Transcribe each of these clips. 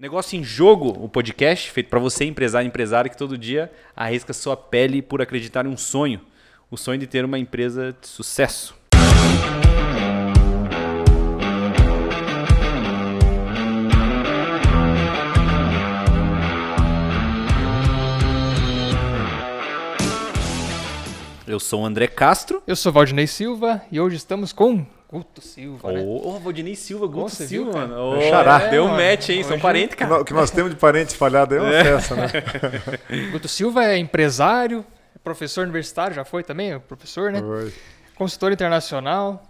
Negócio em Jogo, o podcast feito para você, empresário empresário, que todo dia arrisca sua pele por acreditar em um sonho. O sonho de ter uma empresa de sucesso. Eu sou o André Castro. Eu sou Valdinei Silva e hoje estamos com Guto Silva, né? Ô, oh, Valdinei Silva, Guto Nossa, viu, Silva, cara? mano. Ô, Xará. Deu um mano. match, hein? São Hoje- parentes, O que cara. O que nós temos de parente espalhado aí é uma festa, né? Guto Silva é empresário, é professor universitário, já foi também, é professor, né? Oi. Consultor internacional,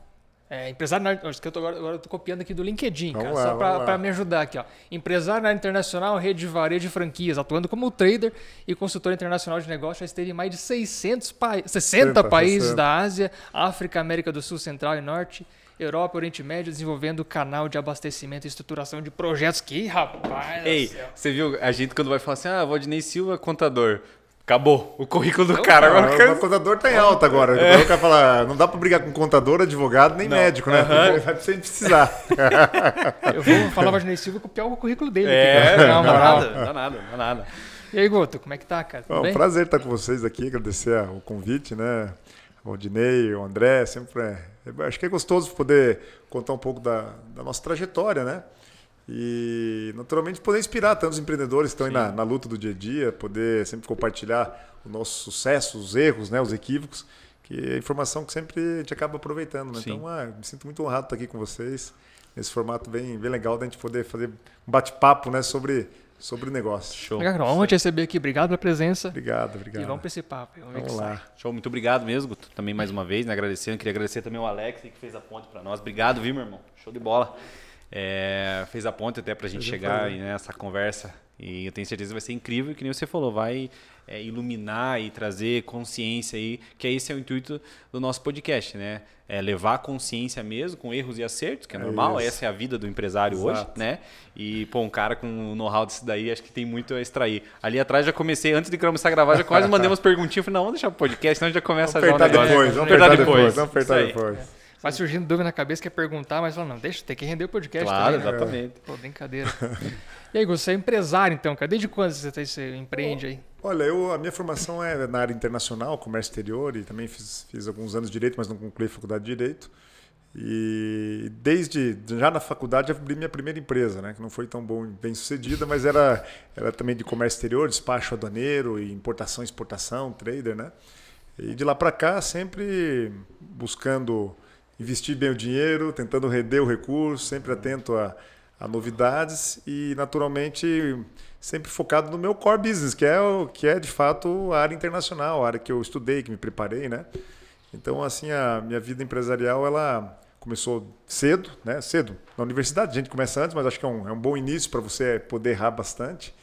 é, empresário na área- acho que eu tô, agora, agora eu tô copiando aqui do LinkedIn, cara, lá, só para me ajudar aqui, ó. Empresário na área internacional, rede de varejo de franquias, atuando como trader e consultor internacional de negócios, já esteve em mais de 600 países, 60 60, países 60. da Ásia, África, América do Sul, Central e Norte. Europa, Oriente Médio, desenvolvendo canal de abastecimento e estruturação de projetos. Que rapaz! Ei, você viu a gente quando vai falar assim, ah, Valdinei Silva, contador. Acabou o currículo do Então, cara. Agora Ah, o O cara... contador tá em alta agora. O cara fala, não dá pra brigar com contador, advogado, nem Não. médico, né? Vai sem precisar. Eu vou falar Valdinei Silva e copiar o currículo dele. É, aqui, não Na dá nada, dá nada, dá nada. E aí, Guto, como é que tá, cara? Tudo É um bem? prazer estar com vocês aqui, agradecer o convite, né? O Aldinei, o André, sempre é, é- Acho que é gostoso poder contar um pouco da, da nossa trajetória, né? E, naturalmente, poder inspirar tantos empreendedores que estão aí na, na luta do dia a dia, poder sempre compartilhar o nosso sucesso, os erros, né? Os equívocos, que é informação que sempre a gente acaba aproveitando, né? Então, ah, me sinto muito honrado de estar aqui com vocês, nesse formato bem, bem legal da gente poder fazer um bate-papo, né? Sobre, sobre negócio. Show. Legal. Vamos te receber aqui. Obrigado pela presença. Obrigado, obrigado. E vamos pra esse papo. Vamos o Vamos lá. Show, muito obrigado mesmo, Guto. Também mais uma vez, né? Agradecendo. Queria agradecer também o Alex que fez a ponte pra nós. Obrigado, viu, meu irmão? Show de bola. É, fez a ponte até pra gente Prazer chegar aí nessa conversa. E eu tenho certeza que vai ser incrível, que nem você falou, vai é, iluminar e trazer consciência aí, que esse é o intuito do nosso podcast, né? É levar a consciência mesmo, com erros e acertos, que é É normal, isso. essa é a vida do empresário hoje, Exato. né? E, pô, um cara com o know-how disso daí, acho que tem muito a extrair. Ali atrás já comecei, antes de começar a gravar, já quase mandei umas perguntinhas. Falei, não, vamos deixar o podcast, senão já começa Vamos já o apertar depois, vamos apertar depois, vamos apertar depois. Vai surgindo dúvida na cabeça, quer perguntar, mas fala, não, deixa, tem que render o podcast Claro, também, né? exatamente. Pô, brincadeira. e aí, você é empresário, então, cara? Desde quando você, você empreende aí? Olha, eu, a minha formação é na área internacional, comércio exterior, e também fiz, fiz alguns anos de direito, mas não concluí a faculdade de direito. E desde já na faculdade abri minha primeira empresa, né, que não foi tão bom, bem sucedida, mas era, era também de comércio exterior, despacho aduaneiro, e importação, exportação, trader, né? E de lá para cá sempre buscando investir bem o dinheiro, tentando render o recurso, sempre atento a, a novidades e naturalmente sempre focado no meu core business, que é o que é de fato a área internacional, a área que eu estudei, que me preparei, né? Então assim a minha vida empresarial ela começou cedo, né? Cedo na universidade, a gente começa antes, mas acho que é um, é um bom início para você poder errar bastante.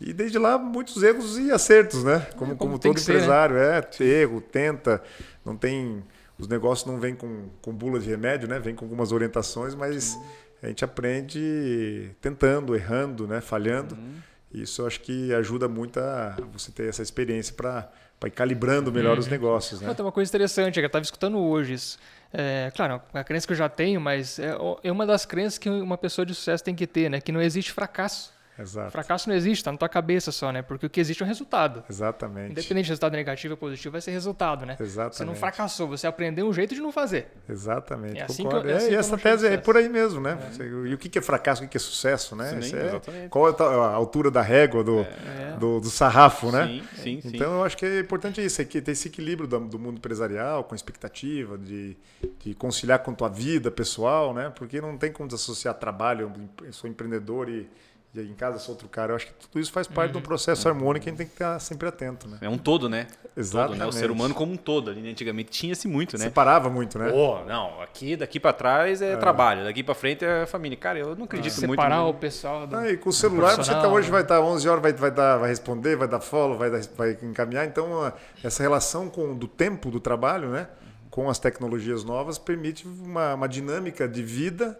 E desde lá muitos erros e acertos, né? Como, É, como como todo que ser, né? empresário, é erro, tenta, não tem os negócios não vêm com, com bula de remédio, né? Vem com algumas orientações, mas a gente aprende tentando, errando, né? Falhando. Isso eu acho que ajuda muito a você ter essa experiência para ir calibrando melhor os negócios, né? Tem uma coisa interessante, é que eu estava escutando hoje isso. É, claro, é uma crença que eu já tenho, mas é, é uma das crenças que uma pessoa de sucesso tem que ter, né? Que não existe fracasso. Exato. Fracasso não existe, tá na tua cabeça só, né? Porque o que existe é um resultado. Exatamente. Independente de resultado negativo ou positivo, vai ser resultado, né? Exatamente. Você não fracassou, você aprendeu um jeito de não fazer. Exatamente. É assim concordo. que eu- é assim É, e essa tese é por aí mesmo, né? Você- E o que que é fracasso, o que que é sucesso, né? Sim, é- exatamente. qual é a altura da régua do, É. do, do sarrafo, né? Sim, sim, sim. Então eu acho que é importante isso, é que ter esse equilíbrio do, do mundo empresarial, com expectativa, de, de conciliar com a tua vida pessoal, né? Porque não tem como desassociar trabalho, eu sou empreendedor e, e em casa sou outro cara. Eu acho que tudo isso faz parte de um processo harmônico e a gente tem que estar sempre atento, né? É um todo, né? Todo, Exatamente. né? O ser humano como um todo. Ali, né? Antigamente tinha-se muito, né? Separava muito, né? Pô, não, aqui daqui pra trás é, trabalho, daqui pra frente é família. Cara, eu não acredito muito. Separar no- o pessoal do. Ah, e com o celular você até hoje né? vai estar 11 horas, vai, vai, dar, vai responder, vai dar follow, vai, dar- vai encaminhar. Então, a- essa relação com do tempo do trabalho, né, com as tecnologias novas, permite uma, uma dinâmica de vida,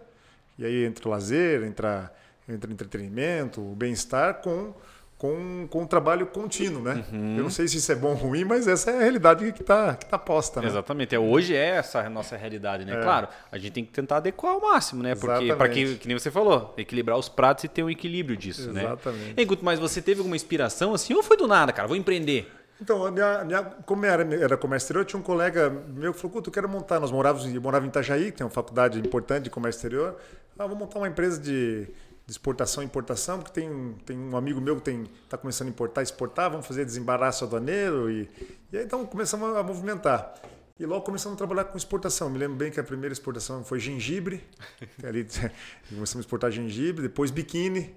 e aí entre o lazer, entre, a, entre entretenimento, o bem-estar, com, com, com um trabalho contínuo, né? Uhum. Eu não sei se isso é bom ou ruim, mas essa é a realidade que está que tá posta, né? Exatamente. É, hoje é essa a nossa realidade, né? É. Claro, a gente tem que tentar adequar ao máximo, né? Porque, para que, que nem você falou, equilibrar os pratos e ter um equilíbrio disso, Exatamente. né? Exatamente. Enquanto mais você teve alguma inspiração assim ou foi do nada, cara? Vou empreender. Então, a minha, minha, como era, era comércio exterior, tinha um colega meu que falou, tu quero montar, nós morávamos, morava em Itajaí, que tem uma faculdade importante de comércio exterior, ah, vou montar uma empresa de de exportação e importação, porque tem, tem um amigo meu que está começando a importar e exportar, vamos fazer desembaraço aduaneiro. E, e aí então começamos a movimentar. E logo começamos a trabalhar com exportação. Me lembro bem que a primeira exportação foi gengibre. ali começamos a exportar gengibre, depois biquíni.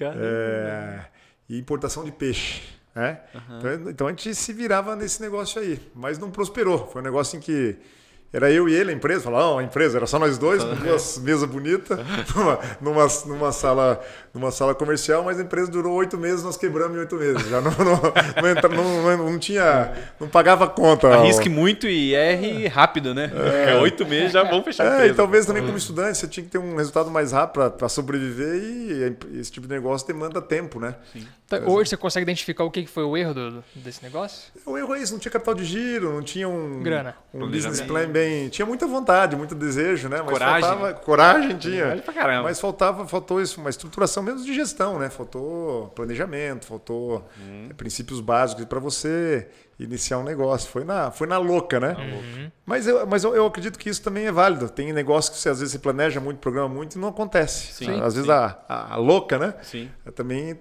É, e importação de peixe. Né? Uhum. Então, então, a gente se virava nesse negócio aí. Mas não prosperou. Foi um negócio em que era eu e ele, a empresa, falava, oh, a empresa, era só nós dois, com duas mesas bonitas, numa, numa, numa, sala, numa sala comercial, mas a empresa durou oito meses, nós quebramos em oito meses. Já não, não, não, entra, não, não, tinha. não pagava conta. Arrisque muito e erre rápido, né? É. Oito meses já vão fechar a empresa. É, e talvez também como estudante você tinha que ter um resultado mais rápido para sobreviver e esse tipo de negócio demanda tempo, né? Sim. Tá, hoje você consegue identificar o que foi o erro do, desse negócio? O erro é isso, não tinha capital de giro, não tinha um, Grana. um business plan bem bem. Tinha muita vontade, muito desejo, né? Mas coragem. Faltava, coragem tinha. Coragem pra caramba. Mas faltava, faltou isso, uma estruturação mesmo de gestão, né? Faltou planejamento, faltou hum. princípios básicos para você iniciar um negócio. Foi na, foi na louca, né? Uhum. Mas, eu, mas eu, eu, acredito que isso também é válido. Tem negócio que você às vezes você planeja muito, programa muito e não acontece. Sim, às sim. vezes a, a, a, louca, né? Sim. Também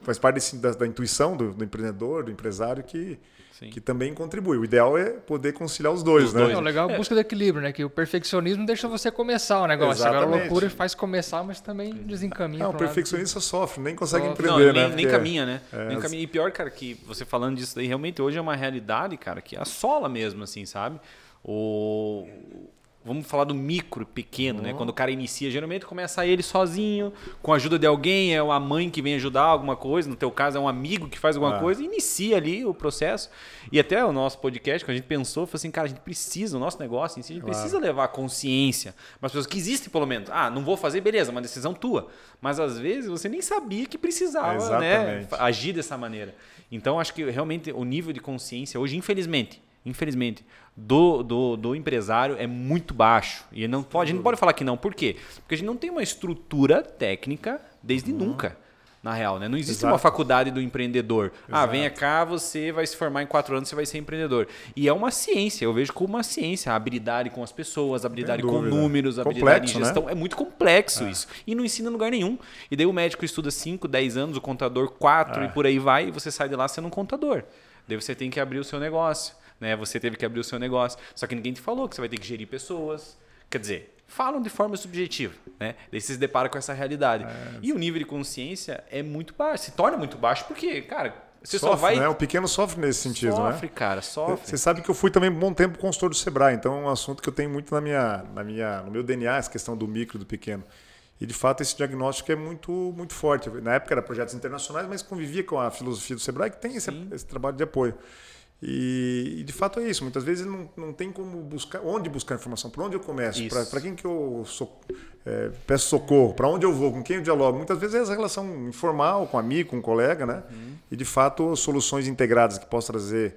faz parte desse, da, da, intuição do, do empreendedor, do empresário que Sim. que também contribui. O ideal é poder conciliar os dois, os né? Dois. É, o legal é a busca do equilíbrio, né? Que o perfeccionismo deixa você começar o negócio. Exatamente. Agora a loucura faz começar, mas também desencaminha. Não, o perfeccionista sofre, nem consegue sofre. empreender, Não, nem, né? Nem caminha, né? É. Nem caminha. E pior, cara, que você falando disso daí, realmente hoje é uma realidade, cara, que assola mesmo, assim, sabe? O, vamos falar do micro, pequeno, uhum. né? Quando o cara inicia, geralmente começa ele sozinho, com a ajuda de alguém, é uma mãe que vem ajudar alguma coisa, no teu caso é um amigo que faz alguma ah. coisa, inicia ali o processo. E até o nosso podcast, que a gente pensou, foi assim, cara, a gente precisa, o nosso negócio em si, a gente claro. precisa levar consciência para as pessoas que existem pelo menos. Ah, não vou fazer, beleza, uma decisão tua. Mas às vezes você nem sabia que precisava, né, agir dessa maneira. Então acho que realmente o nível de consciência hoje, infelizmente, infelizmente, do, do, do, empresário é muito baixo. E não pode, a gente não pode falar que não. Por quê? Porque a gente não tem uma estrutura técnica desde uhum. nunca. Na real, né? Não existe Exato. uma faculdade do empreendedor. Exato. Ah, venha cá, você vai se formar em quatro anos, você vai ser empreendedor. E é uma ciência, eu vejo como uma ciência. A habilidade com as pessoas, a habilidade com números, a habilidade em né? gestão. Né? É muito complexo é. isso. E não ensina em lugar nenhum. E daí o médico estuda 5, 10 anos, o contador 4 é. e por aí vai, e você sai de lá sendo um contador. Daí você tem que abrir o seu negócio né? Você teve que abrir o seu negócio. Só que ninguém te falou que você vai ter que gerir pessoas. Quer dizer, falam de forma subjetiva, né? Daí você se depara com essa realidade. É, e o nível de consciência é muito baixo, se torna muito baixo porque, cara, você sofre, só vai. Né? O pequeno sofre nesse sentido, sofre, né? Sofre, cara, sofre. Você sabe que eu fui também um bom tempo consultor do Sebrae, então é um assunto que eu tenho muito na minha, na minha, no meu DNA, essa questão do micro e do pequeno. E de fato esse diagnóstico é muito, muito forte. Na época era projetos internacionais, mas convivia com a filosofia do Sebrae, que tem esse, esse trabalho de apoio. E, e, de fato é isso. Muitas vezes não, não tem como buscar, onde buscar informação, por onde eu começo, para quem que eu é, peço socorro, para onde eu vou, com quem eu dialogo. Muitas vezes é essa relação informal, com amigo, com colega, né? Uhum. E de fato soluções integradas que possam trazer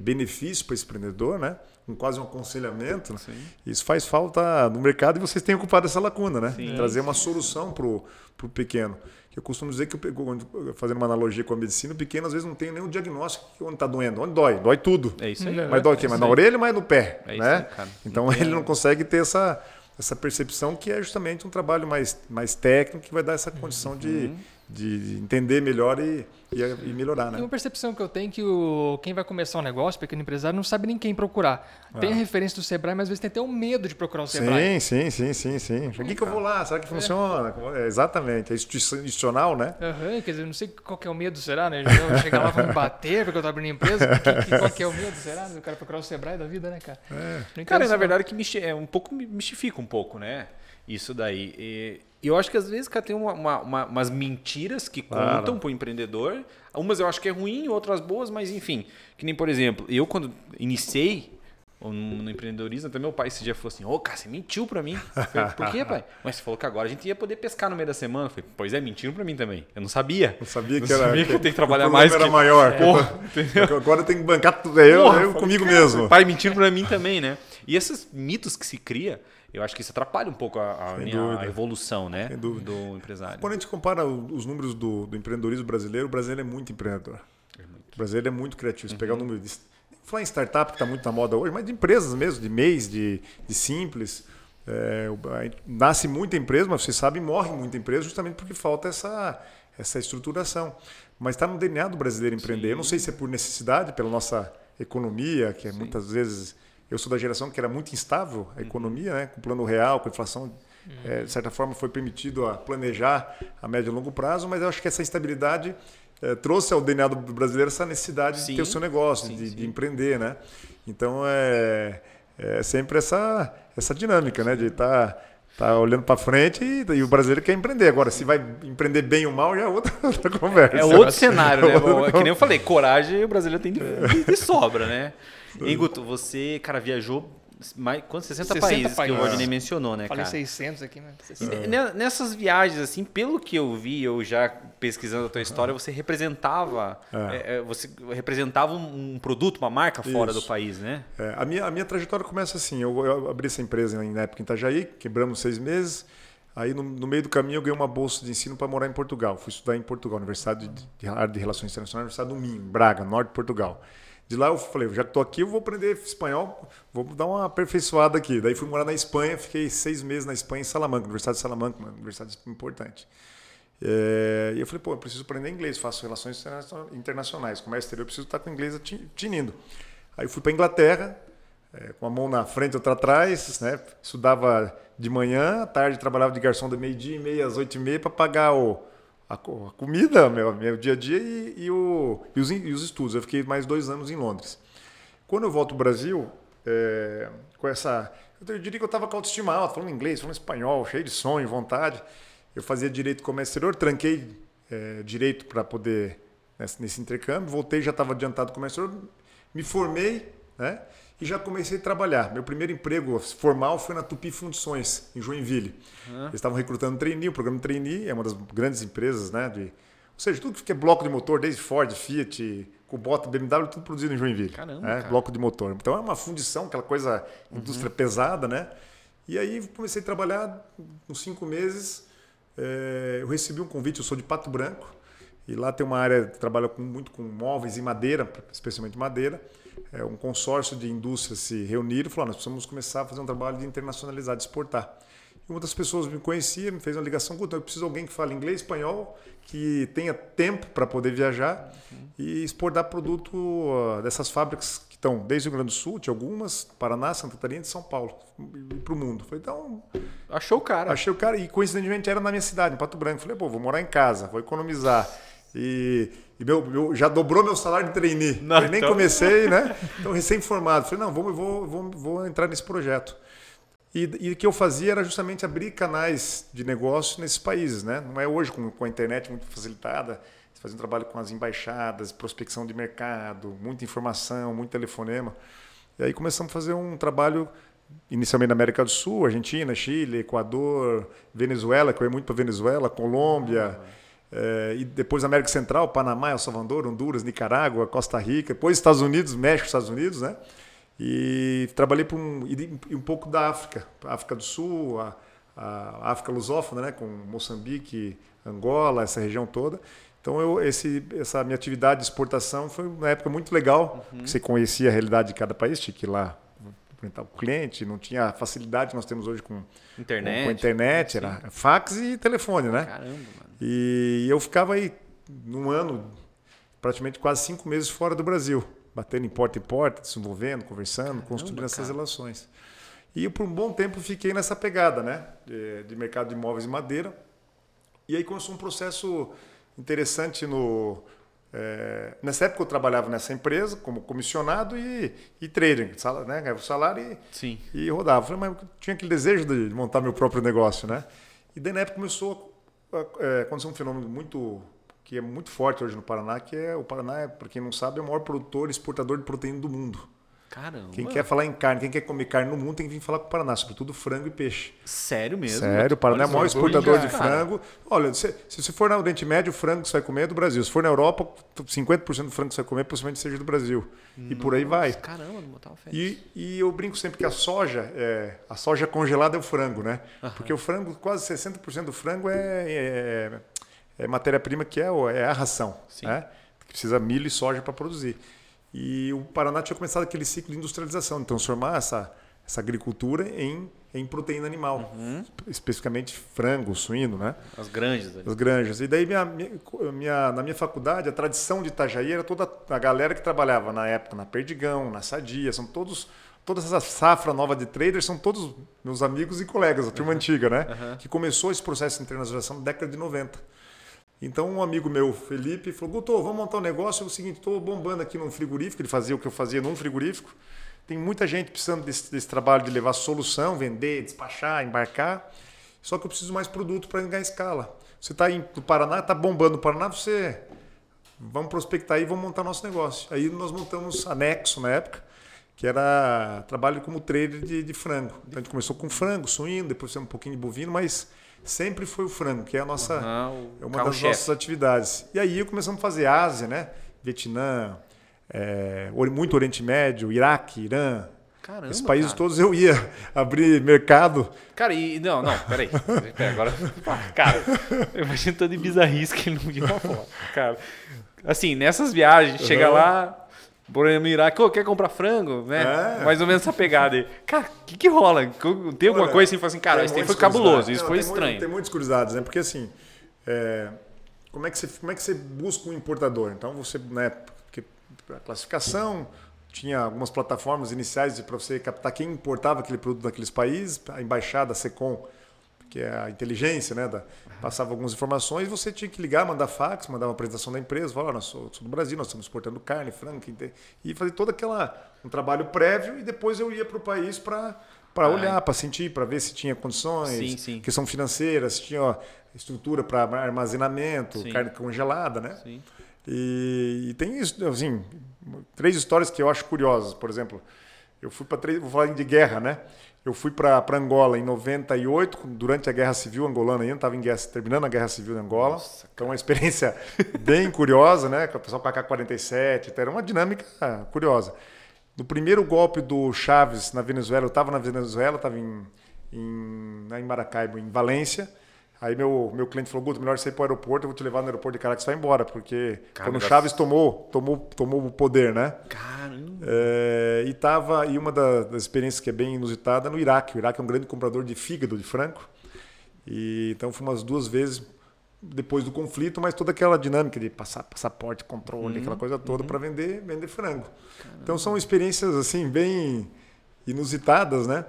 benefício para esse empreendedor, né? Com quase um aconselhamento. Sim. Isso faz falta no mercado e vocês têm ocupado essa lacuna, né? Sim, Trazer uma solução para o pequeno que eu costumo dizer que, eu, fazendo uma analogia com a medicina, o pequeno às vezes não tem nenhum diagnóstico onde está doendo. Onde dói? Dói tudo. É isso aí. Mas dói o quê? É mas na orelha, mas no pé. É né? Aí, então ele não consegue ter essa, essa percepção que é justamente um trabalho mais, mais técnico que vai dar essa condição uhum. de de entender melhor e, e, e, melhorar, né? E uma percepção que eu tenho é que o, quem vai começar um negócio, pequeno empresário, não sabe nem quem procurar. Tem ah. a referência do Sebrae, mas às vezes tem até um medo de procurar o Sebrae. Sim, sim, sim, sim, sim. Por que, que eu vou lá? Será que funciona? É. exatamente, é institucional, né? Uhum, quer dizer, não sei qual que é o medo, será, né? Chegar lá vão me bater porque eu tô abrindo empresa. Que, que, qual que é o medo, será? O cara procurar o Sebrae da vida, né, cara? É. Cara, na verdade, que é um pouco mistifica um pouco, né? Isso daí. E e eu acho que às vezes, cara, tem uma, uma, uma, umas mentiras que claro. contam para o empreendedor. Umas eu acho que é ruim, outras boas, mas enfim. Que nem, por exemplo, eu quando iniciei no empreendedorismo, até meu pai esse dia falou assim: Ô, cara, você mentiu pra mim. Falei, Por quê, pai? Mas você falou que agora a gente ia poder pescar no meio da semana. Eu falei, pois é, mentiram pra mim também. Eu não sabia. Não sabia que não era. sabia que eu tenho que trabalhar mais. era que... maior. Porra, eu, agora eu tenho que bancar tudo. Eu, Porra, eu falei, comigo cara, mesmo. Pai mentindo pra mim também, né? E esses mitos que se cria, eu acho que isso atrapalha um pouco a, a minha a evolução, né? Sem dúvida. Do empresário. Quando a gente compara os números do, do empreendedorismo brasileiro, o brasileiro é muito empreendedor. O brasileiro é muito criativo. Se pegar o número de. Falar em startup, que está muito na moda hoje, mas de empresas mesmo, de mês, de, de simples. É, nasce muita empresa, mas você sabe, morre muita empresa justamente porque falta essa, essa estruturação. Mas está no DNA do brasileiro empreender. Sim. Eu não sei se é por necessidade, pela nossa economia, que é muitas vezes. Eu sou da geração que era muito instável a economia, né? com o plano real, com a inflação. Uhum. É, de certa forma, foi permitido a planejar a médio e longo prazo, mas eu acho que essa instabilidade é, trouxe ao DNA do brasileiro essa necessidade sim, de ter o seu negócio, sim, de, sim. de, empreender, né? Então é, é sempre essa, essa dinâmica, né? De estar tá, tá olhando para frente e, e, o brasileiro quer empreender. Agora, se vai empreender bem ou mal, já é outra, outra conversa. É outro cenário, né? É que nem eu falei, coragem o brasileiro tem de, de sobra, né? Enguto, você, cara, viajou mais, quantos? 60, 60 países, países, que o Rodney mencionou, né, Falei cara? 600 aqui, né? 600. Nessas viagens, assim, pelo que eu vi, eu já pesquisando a tua história, você representava, é. É, você representava um, produto, uma marca fora Isso. do país, né? É, a, minha, a minha trajetória começa assim, eu, eu abri essa empresa na época em Itajaí, quebramos seis meses, Aí, no, no, meio do caminho, eu ganhei uma bolsa de ensino para morar em Portugal. Fui estudar em Portugal, Universidade de, de, de Relações Internacionais, Universidade do Minho, Braga, norte de Portugal. De lá eu falei, já que estou aqui, eu vou aprender espanhol, vou dar uma aperfeiçoada aqui. Daí fui morar na Espanha, fiquei seis meses na Espanha, em Salamanca, Universidade de Salamanca, uma universidade importante. É, e eu falei, pô, eu preciso aprender inglês, faço relações internacionais, comércio exterior, eu preciso estar com inglês tinindo. Aí eu fui para Inglaterra, é, com a mão na frente outra atrás, né? estudava de manhã, à tarde trabalhava de garçom da meio-dia e meia às oito e meia para pagar o, a, comida, meu, meu dia a dia e, e, o, e, os, e os estudos. Eu fiquei mais dois anos em Londres. Quando eu volto ao Brasil, é, com essa. Eu diria que eu estava com autoestima alta, falando inglês, falando espanhol, cheio de sonho, vontade. Eu fazia direito comércio exterior, tranquei é, direito para poder nesse, nesse, intercâmbio, voltei, já estava adiantado com comércio exterior, me formei, né? E já comecei a trabalhar. Meu primeiro emprego formal foi na Tupi Fundições, em Joinville. Uhum. Eles estavam recrutando trainee, o programa trainee é uma das grandes empresas, né? De, ou seja, tudo que é bloco de motor, desde Ford, Fiat, Kubota, BMW, tudo produzido em Joinville. Caramba, né? cara. Bloco de motor. Então é uma fundição, aquela coisa, uhum. indústria uhum. pesada, né? E aí comecei a trabalhar, uns cinco meses, é, eu recebi um convite, eu sou de Pato Branco, e lá tem uma área que trabalha com, muito com móveis e madeira, especialmente madeira é, um consórcio de indústrias se reuniram e falaram: nós precisamos começar a fazer um trabalho de internacionalizar, de exportar. E uma das pessoas me conhecia, me fez uma ligação: eu preciso de alguém que fale inglês, espanhol, que tenha tempo para poder viajar uhum. e exportar produto uh, dessas fábricas que estão desde o Rio Grande do Sul, de algumas, Paraná, Santa Catarina e São Paulo, para o mundo. Falei, então. Achou o cara. Achei o cara, e coincidentemente era na minha cidade, em Pato Branco. Falei, pô, vou morar em casa, vou economizar. E, e meu, meu, já dobrou meu salário de trainee. Não, eu nem então... comecei, né? Então, recém-formado. Falei, não, vou, vou, vou, vou entrar nesse projeto. E, e, o que eu fazia era justamente abrir canais de negócio nesses países, né? Não é hoje com, com a internet muito facilitada. Você fazia um trabalho com as embaixadas, prospecção de mercado, muita informação, muito telefonema. E aí começamos a fazer um trabalho inicialmente na América do Sul, Argentina, Chile, Equador, Venezuela, que eu ia muito para Venezuela, Colômbia. Ah, é, e depois América Central, Panamá, El Salvador, Honduras, Nicarágua, Costa Rica, depois Estados Unidos, México, Estados Unidos, né? E trabalhei por um, e um pouco da África, África do Sul, a, a África lusófona, né? Com Moçambique, Angola, essa região toda. Então eu, esse, essa minha atividade de exportação foi uma época muito legal, uhum. você conhecia a realidade de cada país, tinha que ir lá o cliente, não tinha a facilidade que nós temos hoje com internet, com, com internet, era fax e telefone, né? Caramba, mano. E eu ficava aí num ano, praticamente quase cinco meses fora do Brasil, batendo em porta em porta, se envolvendo, conversando, Caramba, construindo essas cara. relações. E eu, por um bom tempo, fiquei nessa pegada, né? De, de mercado de imóveis e madeira. E aí começou um processo interessante no. É, nessa época eu trabalhava nessa empresa como comissionado e, e trading, né? ganhava o salário e, Sim. e rodava. Falei, mas tinha aquele desejo de montar meu próprio negócio, né? E daí na época começou é, aconteceu um fenômeno muito que é muito forte hoje no Paraná, que é o Paraná, para quem não sabe, é o maior produtor e exportador de proteína do mundo. Caramba. Quem quer falar em carne, quem quer comer carne no mundo tem que vir falar com o Paraná, sobretudo frango e peixe. Sério mesmo? Sério, o Paraná é o maior exportador de frango. Olha, se, se você for na Oriente Médio, o frango que você vai comer é do Brasil. Se for na Europa, 50% do frango que você vai comer possivelmente seja do Brasil. E por aí vai. Caramba, não botava fé. E, e eu brinco sempre que a soja, é, a soja congelada é o frango, né? Porque o frango, quase 60% do frango é, é, é matéria-prima que é, é a ração, Sim. né? Precisa milho e soja para produzir. E o Paraná tinha começado aquele ciclo de industrialização, de transformar essa, essa agricultura em, em proteína animal, especificamente frango, suíno, né? As grandes ali. As granjas. E daí, minha, minha- na minha faculdade, a tradição de Itajaí era toda a galera que trabalhava na época na Perdigão, na Sadia, são todos. Toda essa safra nova de traders são todos meus amigos e colegas, a turma antiga, né? Que começou esse processo de internacionalização na década de 90. Então, um amigo meu, Felipe, falou: Guto, vamos montar um negócio. É o seguinte, estou bombando aqui num frigorífico. Ele fazia o que eu fazia num frigorífico. Tem muita gente precisando desse, desse trabalho de levar solução, vender, despachar, embarcar. Só que eu preciso mais produto para ganhar escala. Você está no Paraná, está bombando no Paraná, você. Vamos prospectar e vamos montar nosso negócio. Aí nós montamos anexo na época, que era trabalho como trader de, de frango. Então a gente começou com frango, suíno, depois fizemos um pouquinho de bovino, mas sempre foi o frango, que é a nossa. É uma das nossas atividades. E aí começamos a fazer Ásia, né? Vietnã, é, muito Oriente Médio, Iraque, Irã. Caramba, Esses países cara. todos eu ia abrir mercado. Cara, e. Não, não, peraí. Pera, agora. Cara, eu imagino tanto de bizarrice que ele não viu uma foto. Cara, assim, nessas viagens, chega Uhum. lá. No Iraque, ô, quer comprar frango? Né? É. Mais ou menos essa pegada aí. Cara, o que, que rola? Tem alguma Olha, coisa assim, fala assim, cara, isso foi cabuloso, isso Não, foi tem muito- estranho. tem muitas curiosidades, né? Porque assim, é, como, é que você, como é que você busca um importador? Então você, né, porque a classificação, tinha algumas plataformas iniciais para você captar quem importava aquele produto daqueles países, a embaixada, a SECOM, que é a inteligência, né, da, passava algumas informações, você tinha que ligar, mandar fax, mandar uma apresentação da empresa, falar, "Ó, nós sou, sou do Brasil, nós estamos exportando carne, frango, quem tem-" e fazer todo aquela um trabalho prévio e depois eu ia para o país para para Ah, olhar, para sentir, para ver se tinha condições, Sim, sim. questão financeira, se tinha ó, estrutura para armazenamento, Sim. carne congelada, né? Sim. E, e tem isso, assim, três histórias que eu acho curiosas. Por exemplo, eu fui para três, vou falar de guerra, né? Eu fui para Angola em 98, durante a Guerra Civil angolana ainda, estava terminando a Guerra Civil de Angola. então, uma experiência bem curiosa, né? Com o pessoal com a AK-47, então, era uma dinâmica curiosa. No primeiro golpe do Chaves na Venezuela, eu estava na Venezuela, estava em, em, em Maracaibo, em Valência. Aí meu, meu cliente falou, Guto, melhor você ir para o aeroporto, eu vou te levar no aeroporto de Caracas e vai embora, porque Cara, quando o Chaves tomou, tomou, tomou o poder, né? Caramba. É, e tava e uma da- das experiências que é bem inusitada no Iraque. O Iraque é um grande comprador de fígado de frango. E então fui umas duas vezes depois do conflito, mas toda aquela dinâmica de passar passaporte, controle, aquela coisa toda para vender, vender frango. Então são experiências assim bem inusitadas, né?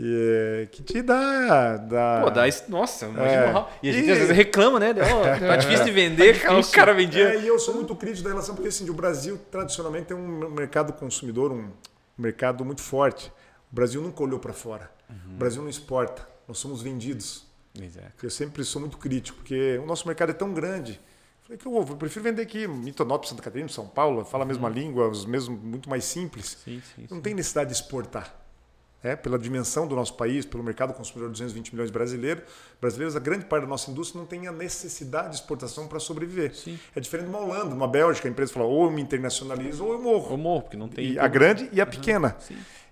E, é, que te dá, dá Pô, dá isso. Nossa, imagina É. E a gente E- às vezes reclama, né? Ó, tá difícil de vender, cara, o cara vendia. É, e eu sou muito crítico da relação, porque assim, o Brasil tradicionalmente tem um mercado consumidor, um mercado muito forte. O Brasil nunca olhou para fora. O Brasil não exporta. Nós somos vendidos. Exato. Eu sempre sou muito crítico, porque o nosso mercado é tão grande. Falei que eu, eu prefiro vender aqui em Mitonópolis, Santa Catarina, São Paulo, fala a mesma língua, os mesmos, muito mais simples. Sim, sim. Não tem necessidade de exportar. É, pela dimensão do nosso país, pelo mercado consumidor de 220 milhões de brasileiros, brasileiros, a grande parte da nossa indústria não tem a necessidade de exportação para sobreviver. Sim. É diferente de uma Holanda, uma Bélgica, a empresa fala ou eu me internacionalizo ou eu morro. Eu morro, porque não tem. E a grande e a pequena.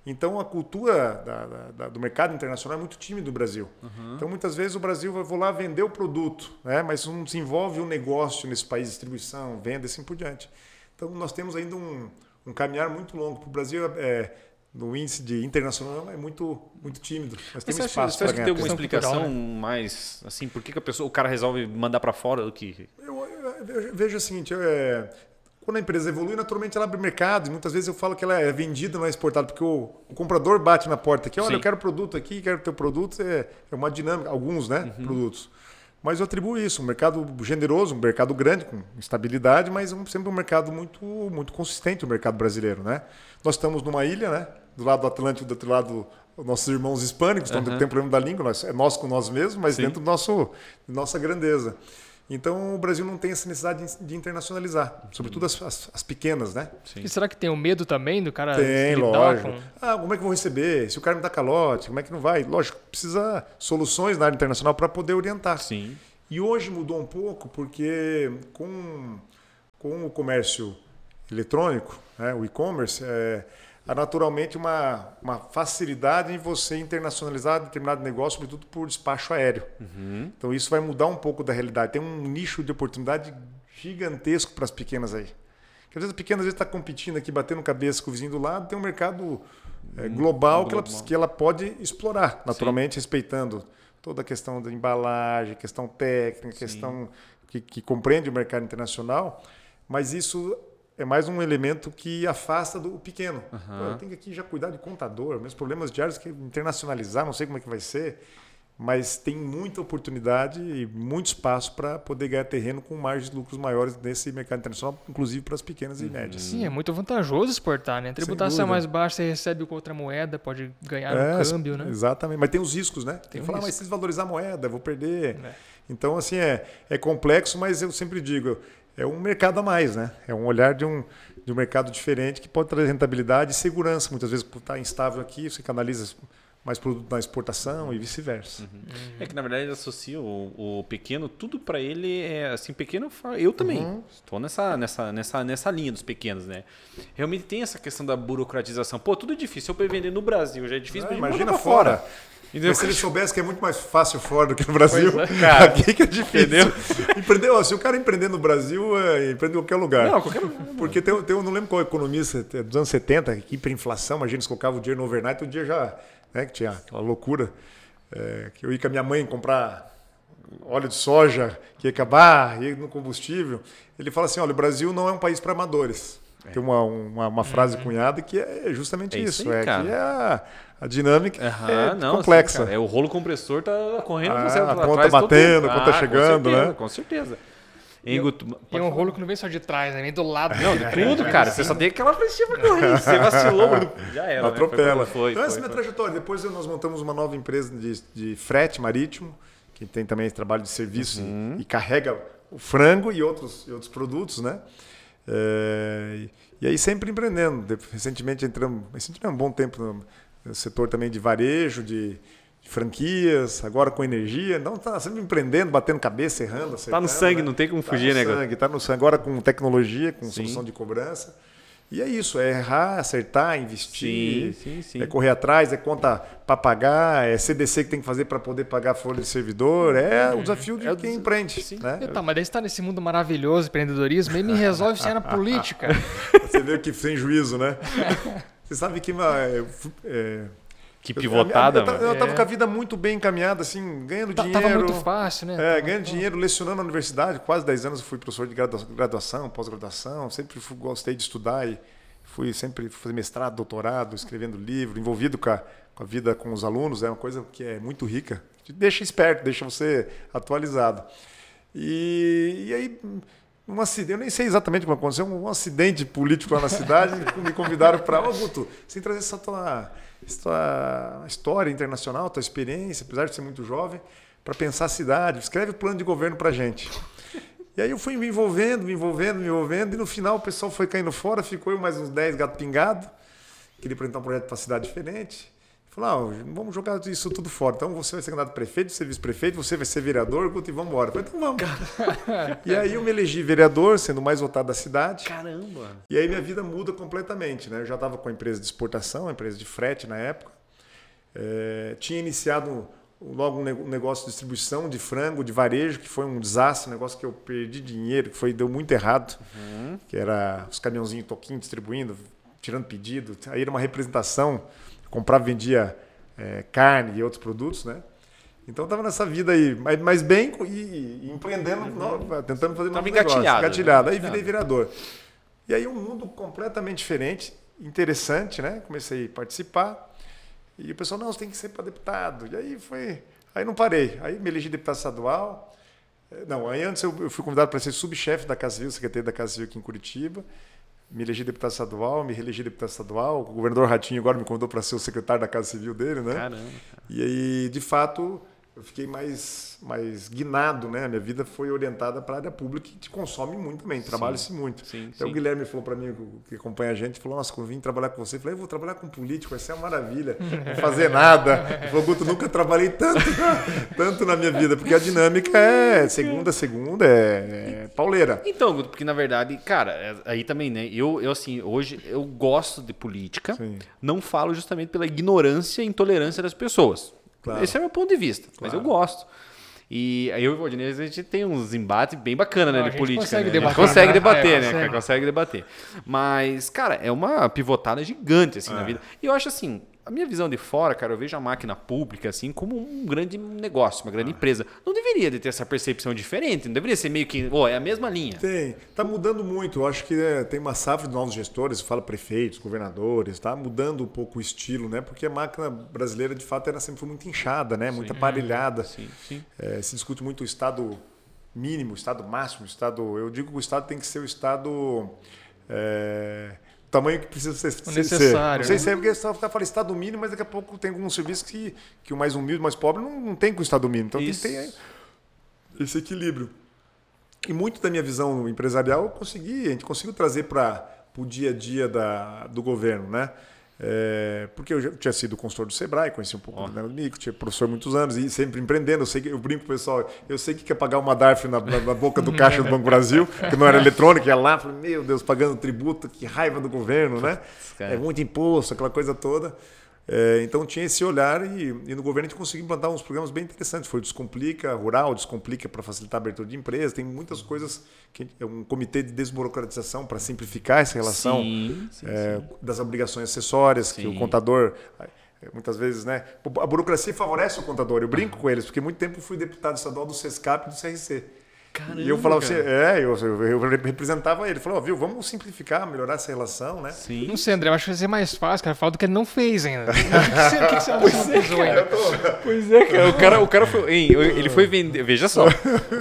Então a cultura da- da- do mercado internacional é muito tímida do Brasil. Então muitas vezes o Brasil vai vou lá vender o produto, né? mas não desenvolve um negócio nesse país, distribuição, venda e assim por diante. Então nós temos ainda um, um caminhar muito longo. Para o Brasil, é, no índice de internacional, é muito, muito tímido. Mas tem Mas um você acha, espaço você acha para que tem alguma explicação cultural, mais assim, por que, que a pessoa, o cara resolve mandar pra fora do que. Eu, eu- eu vejo o seguinte, é, quando a empresa evolui, naturalmente ela abre mercado. E muitas vezes eu falo que ela é vendida, não é exportada, porque o, o comprador bate na porta aqui, olha, Sim. eu quero produto aqui, quero teu produto. É, é uma dinâmica, alguns né, Uhum. produtos. Mas eu atribuo isso, um mercado generoso, um mercado grande, com estabilidade, mas um- sempre um mercado muito, muito consistente, o mercado brasileiro. Né? Nós estamos numa ilha, né? Do lado do Atlântico, do outro lado os nossos irmãos hispânicos, então Aham. tem problema da língua, nós- é nós com nós mesmos, mas Sim. dentro do nosso, da nossa grandeza. Então o Brasil não tem essa necessidade de, internacionalizar, sobretudo as, as, as, pequenas, né? Sim. E será que tem o um medo também do cara Tem, lógico. Com... Ah, como é que vou receber? Se o cara me dá calote, como é que não vai? Lógico, precisa soluções na área internacional para poder orientar. Sim. E hoje mudou um pouco porque com, com o comércio eletrônico, né, o e-commerce, é, há naturalmente uma, uma facilidade em você internacionalizar determinado negócio, sobretudo por despacho aéreo. Uhum. Então isso vai mudar um pouco da realidade. Tem um nicho de oportunidade gigantesco para as pequenas aí. Porque às vezes a pequena está competindo aqui, batendo cabeça com o vizinho do lado, tem um mercado é, global, global. Que, ela, que ela pode explorar, naturalmente Sim. respeitando toda a questão da embalagem, questão técnica, Sim. questão que, que compreende o mercado internacional, mas isso é mais um elemento que afasta do pequeno. Uhum. Pô, eu tenho que aqui já cuidar de contador, meus problemas diários que internacionalizar, não sei como é que vai ser, mas tem muita oportunidade e muito espaço para poder ganhar terreno com margens de lucros maiores nesse mercado internacional, inclusive para as pequenas uhum. e médias. Sim, é muito vantajoso exportar, né? A tributação é mais baixa, você recebe com outra moeda, pode ganhar é, no câmbio, né? Exatamente, mas tem os riscos, né? Tem, tem que falar, risco. mas se desvalorizar a moeda, vou perder. É. Então, assim, é, é complexo, mas eu sempre digo, é um mercado a mais, né? É um olhar de um, de um mercado diferente que pode trazer rentabilidade e segurança. Muitas vezes, por estar instável aqui, você canaliza mais produto na exportação e vice-versa. Uhum. É que na verdade ele associa o, o pequeno, tudo para ele é assim, pequeno, eu também uhum. estou nessa, nessa, nessa, nessa linha dos pequenos, né? Realmente tem essa questão da burocratização. Pô, tudo é difícil. Eu vender no Brasil já é difícil, ah, imagina fora. fora. Entendeu? Mas se ele soubesse que é muito mais fácil fora do que no Brasil, é, aqui que é difícil. Entendeu? Empreendeu, se o cara empreender no Brasil, é, empreende em qualquer lugar. Não, qualquer lugar. Porque tem, tem, eu não lembro qual economista, é dos anos 70, que hiperinflação, imagina, eles colocavam o dinheiro no overnight, o dia já, né, que tinha aquela loucura, é, que eu ia com a minha mãe comprar óleo de soja, que ia acabar, ia no combustível. Ele fala assim, olha, o Brasil não é um país para amadores. É. Tem uma, uma, uma frase uhum. cunhada que é justamente é isso. isso aí, é que é a, a dinâmica uhum, é não, complexa. Sim, é o rolo compressor tá correndo ah, você, a conta atrás, batendo, a conta ah, chegando, com certeza, né? Com certeza. E, e um rolo que não vem só de trás, né? vem do lado. Não, de tudo, cara. Você só tem aquela flechinha pra correr. Você vacilou, já era. Né? Atropela. Né? Foi, foi, então, essa é a minha trajetória. Depois nós montamos uma nova empresa de, de frete marítimo, que tem também trabalho de serviço uhum. e, e, carrega o frango e outros, e outros produtos, né? É, e aí sempre empreendendo. Recentemente entramos, recentemente um bom tempo no, setor também de varejo, de, de, franquias, agora com energia. Então tá sempre empreendendo, batendo cabeça, errando, acertando. Tá no sangue, né? não tem como tá fugir, né? Tá no sangue, tá no sangue. Agora com tecnologia, com Sim. solução de cobrança. E é isso, é errar, acertar, investir, sim, sim, sim. é correr atrás, é conta para pagar, é CDC que tem que fazer para poder pagar a folha de servidor, é o desafio de é quem empreende. Sim. Né? Tá, mas daí você está nesse mundo maravilhoso, empreendedorismo, e me resolve ser na política. você vê que sem juízo, né? Você sabe que é, é, que pivotada, Eu, eu, estava é. com a vida muito bem encaminhada, assim, ganhando tá, dinheiro. Tava muito fácil, né? É, tava, ganhando tava... dinheiro, lecionando na universidade. Quase 10 anos eu fui professor de graduação, pós-graduação. Sempre fui, gostei de estudar e fui sempre fazer mestrado, doutorado, escrevendo livro, envolvido com a, com a vida com os alunos. É uma coisa que é muito rica. Te deixa esperto, deixa você atualizado. E, e aí um acidente, eu nem sei exatamente como aconteceu, um acidente político lá na cidade, me convidaram para, ô oh, Guto, sem trazer essa tua tua história internacional, tua experiência, apesar de ser muito jovem, para pensar a cidade. Escreve o plano de governo para gente. E aí eu fui me envolvendo, me envolvendo, me envolvendo, e no final o pessoal foi caindo fora, ficou eu mais uns 10 gato pingado. Queria apresentar um projeto para cidade diferente. Falei, ah, vamos jogar isso tudo fora. Então você vai ser candidato prefeito, você vice-prefeito, você vai ser vereador, e vamos embora. Falei, então vamos. e aí eu me elegi vereador, sendo mais votado da cidade. Caramba! E aí minha vida muda completamente. Né? Eu já estava com a empresa de exportação, a empresa de frete na época. É, tinha iniciado logo um negócio de distribuição de frango, de varejo, que foi um desastre, um negócio que eu perdi dinheiro, que foi, deu muito errado. Uhum. Que era os caminhãozinhos toquinho distribuindo, tirando pedido. Aí era uma representação comprava e vendia é, carne e outros produtos, né? Então estava nessa vida aí, mas, mas bem e, e empreendendo, uhum. tentando fazer novos negócios. Engatilhado. Aí virei vereador. E aí um mundo completamente diferente, interessante, né? Comecei a participar. E o pessoal, não, você tem que ser para deputado. E aí foi. Aí não parei. Aí me elegi deputado estadual. É, não, aí antes eu fui convidado para ser subchefe da Casa Civil, secretário da Casa Civil aqui em Curitiba me elegi deputado estadual, me reelegi deputado estadual. O governador Ratinho agora me convidou para ser o secretário da Casa Civil dele, né? Caramba. Cara. E aí, de fato, eu fiquei mais, mais guinado, né? A minha vida foi orientada para a área pública que te consome muito também, trabalha-se muito. Sim, Então sim. o Guilherme falou para mim, que acompanha a gente, falou, nossa, quando eu vim trabalhar com você, eu falei, eu vou trabalhar com político, vai ser uma maravilha, não fazer nada. Ele falou, Guto, nunca trabalhei tanto, tanto na minha vida, porque a dinâmica é segunda segunda, é, é pauleira. Então, Guto, porque na verdade, cara, é- aí também, né? Eu, eu assim, hoje eu gosto de política, Sim. não falo justamente pela ignorância e intolerância das pessoas. Claro. Esse é o meu ponto de vista, mas eu Claro. gosto. E aí eu e o Valdinei, a gente tem uns embates bem bacana, né, Não, de gente política. consegue né? debater, a gente consegue né? debater, É, né? consegue. Consegue debater. Mas, cara, é uma pivotada gigante, assim, na É. vida. E eu acho assim, a minha visão de fora, cara, eu vejo a máquina pública, assim, como um grande negócio, uma Ah. grande empresa. Não deveria de ter essa percepção diferente, não deveria ser meio que, oh, é a mesma linha. Tem, tá mudando muito. Eu acho que né, tem uma safra de novos gestores, fala prefeitos, governadores, tá mudando um pouco o estilo, né? Porque a máquina brasileira de fato era sempre foi muito inchada, né? Muito aparelhada. Sim, sim. É, se discute muito o estado mínimo, o estado máximo, o estado. Eu digo que o estado tem que ser o estado. é, tamanho que precisa ser. ser- necessário, Não sei né? se é porque você tá falando estado mínimo, mas daqui a pouco tem alguns serviços que, que o mais humilde, o mais pobre, não, não tem com o estado mínimo. Então Isso. tem que ter esse equilíbrio. E muito da minha visão empresarial eu consegui, a gente conseguiu trazer para o dia a dia da, do governo, né? É, porque eu já tinha sido consultor do Sebrae, conheci um pouco do negócio do micro, tinha professor muitos anos e sempre empreendendo. Eu sei que eu brinco com o pessoal, eu sei que quer pagar uma DARF na, na- na boca do caixa do Banco Brasil, que não era eletrônica, ia lá, falei, meu Deus, pagando tributo, que raiva do governo, né? É muito imposto, aquela coisa toda. É, então tinha esse olhar e, e no governo a gente conseguiu implantar uns programas bem interessantes. Foi o Descomplica Rural, Descomplica para facilitar a abertura de empresas. Tem muitas coisas, que é um comitê de desburocratização para simplificar essa relação Sim, sim, é, das obrigações acessórias, que Sim. o contador, é, muitas vezes, né? A burocracia favorece o contador. Eu brinco com eles, porque muito tempo fui deputado estadual do SESCAP e do CRC. Caramba, e eu falava cara. assim, é, eu, eu, eu representava ele. Falou, ó, viu, vamos simplificar, melhorar essa relação, né? Sim. Não sei, André, eu acho que vai ser mais fácil, cara, falar do que ele não fez ainda. O que você, o que você acha que você não fez ainda? Pois é, cara. O cara, o cara foi. hein, ele foi vender. Veja só.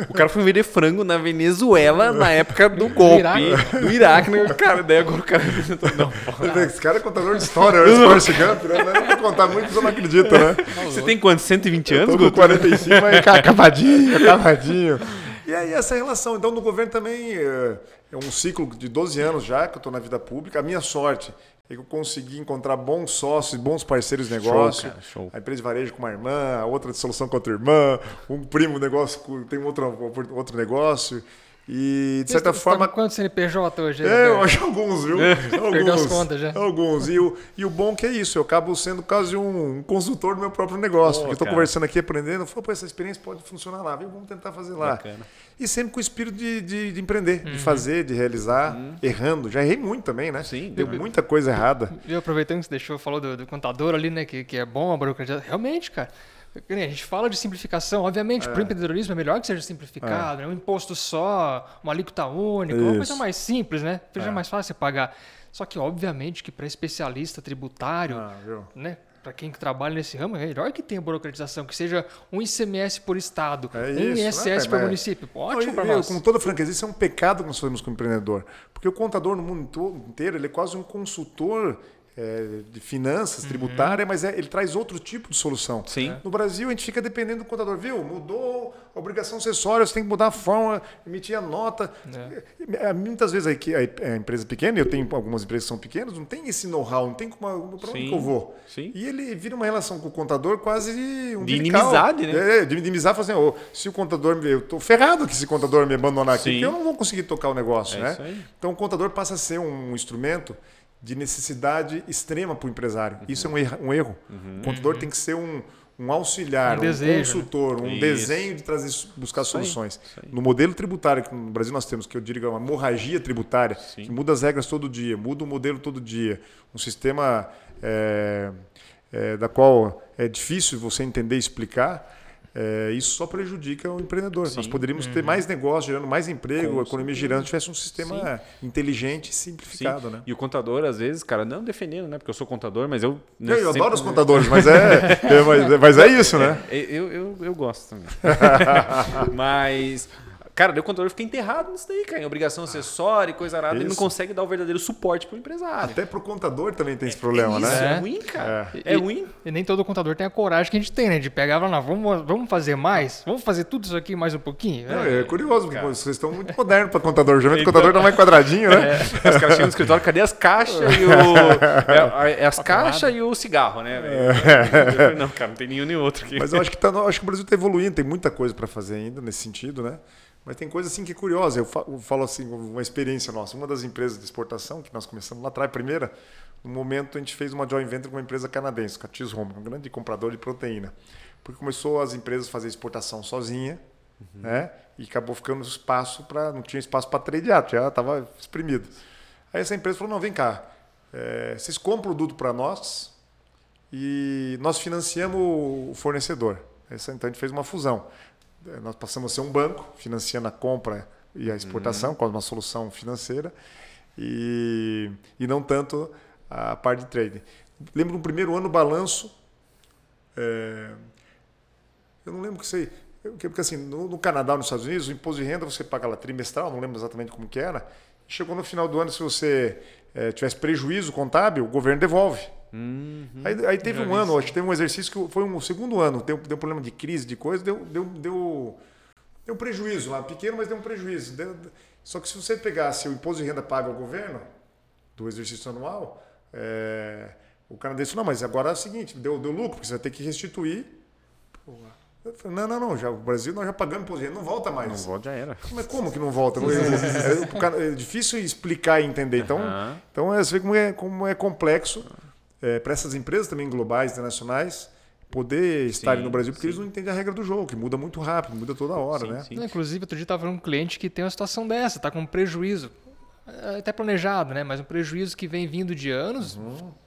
O cara foi vender frango na Venezuela na época do golpe. Iraque. Do Iraque. né? Cara, daí agora o cara apresentou. Não, pô. Esse cara é contador de história? Esse Forrest Gump, né? Não é pra contar muito, você não acredita, né? Você tem quantos? 120 anos, Tô com Guto? 45, mas ca- acabadinho, acabadinho. E aí essa relação. Então no governo também é, é um ciclo de 12 anos já que eu estou na vida pública. A minha sorte é que eu consegui encontrar bons sócios, bons parceiros de negócio. cara, show. A empresa de varejo com uma irmã, a outra de solução com outra irmã, um primo negócio tem outro, outro negócio. E de certa tá forma quantos CNPJ hoje? é, eu acho alguns, viu? Alguns. Perdeu as contas já. Alguns. E o, e o bom que é isso, eu acabo sendo quase um, um consultor do meu próprio negócio. Pô, porque eu estou conversando aqui, aprendendo, eu falo, pô, essa experiência pode funcionar lá, viu? Vamos tentar fazer lá. Bacana. E sempre com o espírito de, de, de empreender, Uhum. de fazer, de realizar, errando. Já errei muito também, né? Sim, Deu deu- muita coisa errada. E aproveitando que você deixou, falou do, do contador ali, né? Que, que é bom a burocracia. Realmente, cara. A gente fala de simplificação, obviamente, para o empreendedorismo é melhor que seja simplificado, né? um imposto só, uma alíquota única, uma coisa Isso. mais simples, né? Seja É. mais fácil pagar. Só que, obviamente, que para especialista tributário, Ah, né? Para quem que trabalha nesse ramo, é melhor que tenha burocratização, que seja um ICMS por estado, É um isso, ISS né? por Mas- município. Ótimo para nós. Com toda franqueza, isso é um pecado que nós fazemos como empreendedor. Porque o contador no mundo inteiro, ele é quase um consultor é, de finanças, Uhum. tributária, mas é- ele traz outro tipo de solução. Sim. No Brasil, a gente fica dependendo do contador. Viu? Mudou a obrigação acessória, você tem que mudar a forma, emitir a nota. É, Muitas vezes a, equi- a- empresa pequena, eu tenho algumas empresas que são pequenas, não tem esse know-how, não tem como para onde que eu vou. sim. E ele vira uma relação com o contador quase De umbilical. inimizade, né? É, de inimizade, fazendo, "Ô, se o contador, me- eu tô ferrado que esse contador me abandonar aqui, porque eu não vou conseguir tocar o negócio, É né? Então o contador passa a ser um instrumento de necessidade extrema para o empresário. Uhum. Isso é um erro. Um erro. O contador tem que ser um, um auxiliar, Um um, desejo, consultor, um Isso. desenho de trazer, buscar Isso soluções. aí. No modelo tributário que no Brasil nós temos, que eu diria que é uma hemorragia tributária, Sim. que muda as regras todo dia, muda o modelo todo dia, um sistema é, é, da qual é difícil você entender e explicar, é, isso só prejudica o empreendedor. Nós Sim. poderíamos ter mais negócio, gerando mais emprego, Com a economia girando, se tivesse um sistema inteligente e Sim. simplificado. Né? E o contador, às vezes, cara, não defendendo, né? Porque eu sou contador, mas eu. Eu, eu sempre- adoro os contadores, mas é, é, mas, mas é isso, né? É, eu, eu, eu gosto também. mas Cara, daí o contador fica enterrado nisso daí, cara. Em obrigação acessória e coisa arada, ele não consegue dar o verdadeiro suporte pro empresário. Até pro contador também tem esse problema, Isso, né? é ruim, cara. É, E- ruim. E nem todo contador tem a coragem que a gente tem, né? De pegar e falar, não, vamos, vamos fazer mais? Vamos fazer tudo isso aqui mais um pouquinho? Não, É. é curioso, porque vocês estão muito modernos para contador. Geralmente o contador tá mais quadradinho, né? É, os caras chegam no escritório, cadê as caixas e o. É, é as caixas e o cigarro, né? falei, não, cara, não tem nenhum nem outro aqui. Mas eu acho que, tá, acho que o Brasil está evoluindo, tem muita coisa para fazer ainda nesse sentido, né? Mas tem coisa assim que é curiosa. Eu, fa- eu falo assim, uma experiência nossa. Uma das empresas de exportação que nós começamos lá atrás, primeira, no momento a gente fez uma joint venture com uma empresa canadense, com a Cheese Home, um grande comprador de proteína. Porque começou as empresas a fazer exportação sozinha, né? E acabou ficando espaço para não tinha espaço para tradear, já estava exprimido. Aí essa empresa falou: "Não, vem cá. eh, vocês compram o produto para nós, e nós financiamos o fornecedor. Essa, então a gente fez uma fusão. Eh, Nós passamos a ser um banco, financiando a compra e a exportação, com uma solução financeira, e, e não tanto a parte de trading. Lembro no primeiro ano o balanço. eh, eu não lembro que sei. Porque, assim, no, no Canadá, nos Estados Unidos, o imposto de renda você paga lá trimestral, não lembro exatamente como que era. Chegou no final do ano, se você eh, tivesse prejuízo contábil, o governo devolve. Aí, aí teve um ano, acho que teve um exercício que foi um segundo ano, deu, deu problema de crise, de coisa, deu, deu, deu, deu um prejuízo lá, pequeno, mas deu um prejuízo. Deu- só que se você pegasse o imposto de renda pago ao governo, do exercício anual, é, o canadense falou, não, mas agora é o seguinte, deu, deu lucro, porque você vai ter que restituir. Eu falei, não, não, não, já, o Brasil nós já pagamos imposto de renda, não volta mais. Não volta, já era. Mas como que não volta? É, cara- é difícil explicar e entender. Então, então é, você vê como é, como é complexo para essas empresas também globais, internacionais, poder estarem no Brasil, porque eles não entendem a regra do jogo, que muda muito rápido, muda toda hora, Sim, né? sim. Não, inclusive, outro dia estava falando com um cliente que tem uma situação dessa, tá com um prejuízo. é, Até planejado, né? Mas um prejuízo que vem vindo de anos,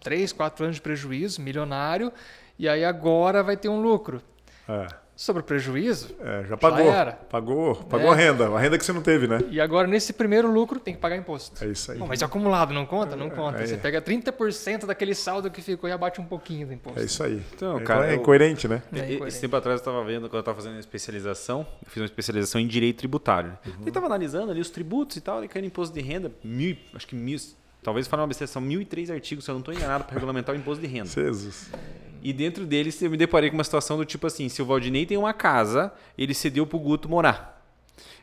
três, quatro anos de prejuízo, milionário, e aí agora vai ter um lucro. É, Sobre o prejuízo, é, já pagou. era. Pagou, pagou É. a renda, a renda que você não teve, né? e agora nesse primeiro lucro tem que pagar imposto. É isso aí. Bom, mas acumulado não conta? Não conta. é. Você pega 30% daquele saldo que ficou e abate um pouquinho do imposto. É isso aí. Então, cara, é incoerente, né? É incoerente. Esse tempo atrás eu estava vendo, quando eu estava fazendo a especialização, eu fiz uma especialização em direito tributário. E estava analisando ali os tributos e tal, e caindo imposto de renda, mil, acho que mil, talvez falando uma besteira, são mil e três artigos, se eu não estou enganado, para regulamentar o imposto de renda. Jesus. E dentro deles eu me deparei com uma situação do tipo assim, se o Valdinei tem uma casa, ele cedeu pro Guto morar.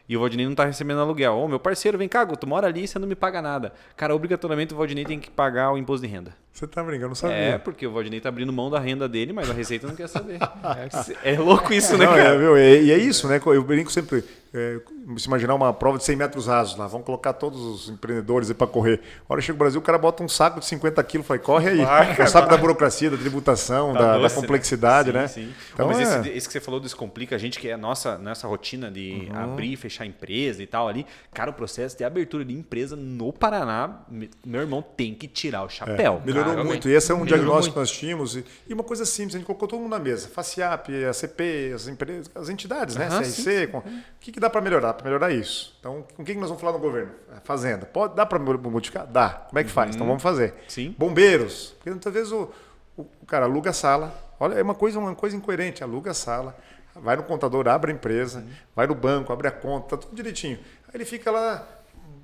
E o Valdinei não tá recebendo aluguel. Ô, meu parceiro, vem cá, Guto, mora ali você não me paga nada. Cara, obrigatoriamente o Valdinei tem que pagar o imposto de renda. Você tá brincando, não sabia. É, porque o Valdinei tá abrindo mão da renda dele, mas a Receita não quer saber. É louco isso, né, Não, cara? é, viu? E, e é isso, né? Eu brinco sempre. É, se imaginar uma prova de 100 metros rasos lá, vamos colocar todos os empreendedores aí para correr. A hora que chega o Brasil, o cara bota um saco de 50 quilos, fala, corre aí. Vai, o saco da burocracia, da tributação, Tá da, da doce, complexidade, Sim, né? Sim. Então, mas é- esse, esse que você falou descomplica a gente, que é a nossa, nossa rotina de Uhum. abrir e fechar empresa e tal ali. Cara, o processo de abertura de empresa no Paraná, me- meu irmão tem que tirar o chapéu. Melhorou cara. muito. E esse é um Melhorou diagnóstico muito. que nós tínhamos. E, e uma coisa simples, a gente colocou todo mundo na mesa. FACIAP, a CP, as empresas, as entidades, né? Aham, CRC. com- O que, que dá para melhorar? Para melhorar isso. Então, com quem que nós vamos falar no governo? A Fazenda. Pode, dá para modificar? Dá. Como é que faz? Então vamos fazer. Sim. Bombeiros. Porque muitas vezes o, o, o cara aluga a sala. Olha, é uma coisa, uma coisa incoerente. Aluga a sala, vai no contador, abre a empresa, vai no banco, abre a conta, tá tudo direitinho. Aí ele fica lá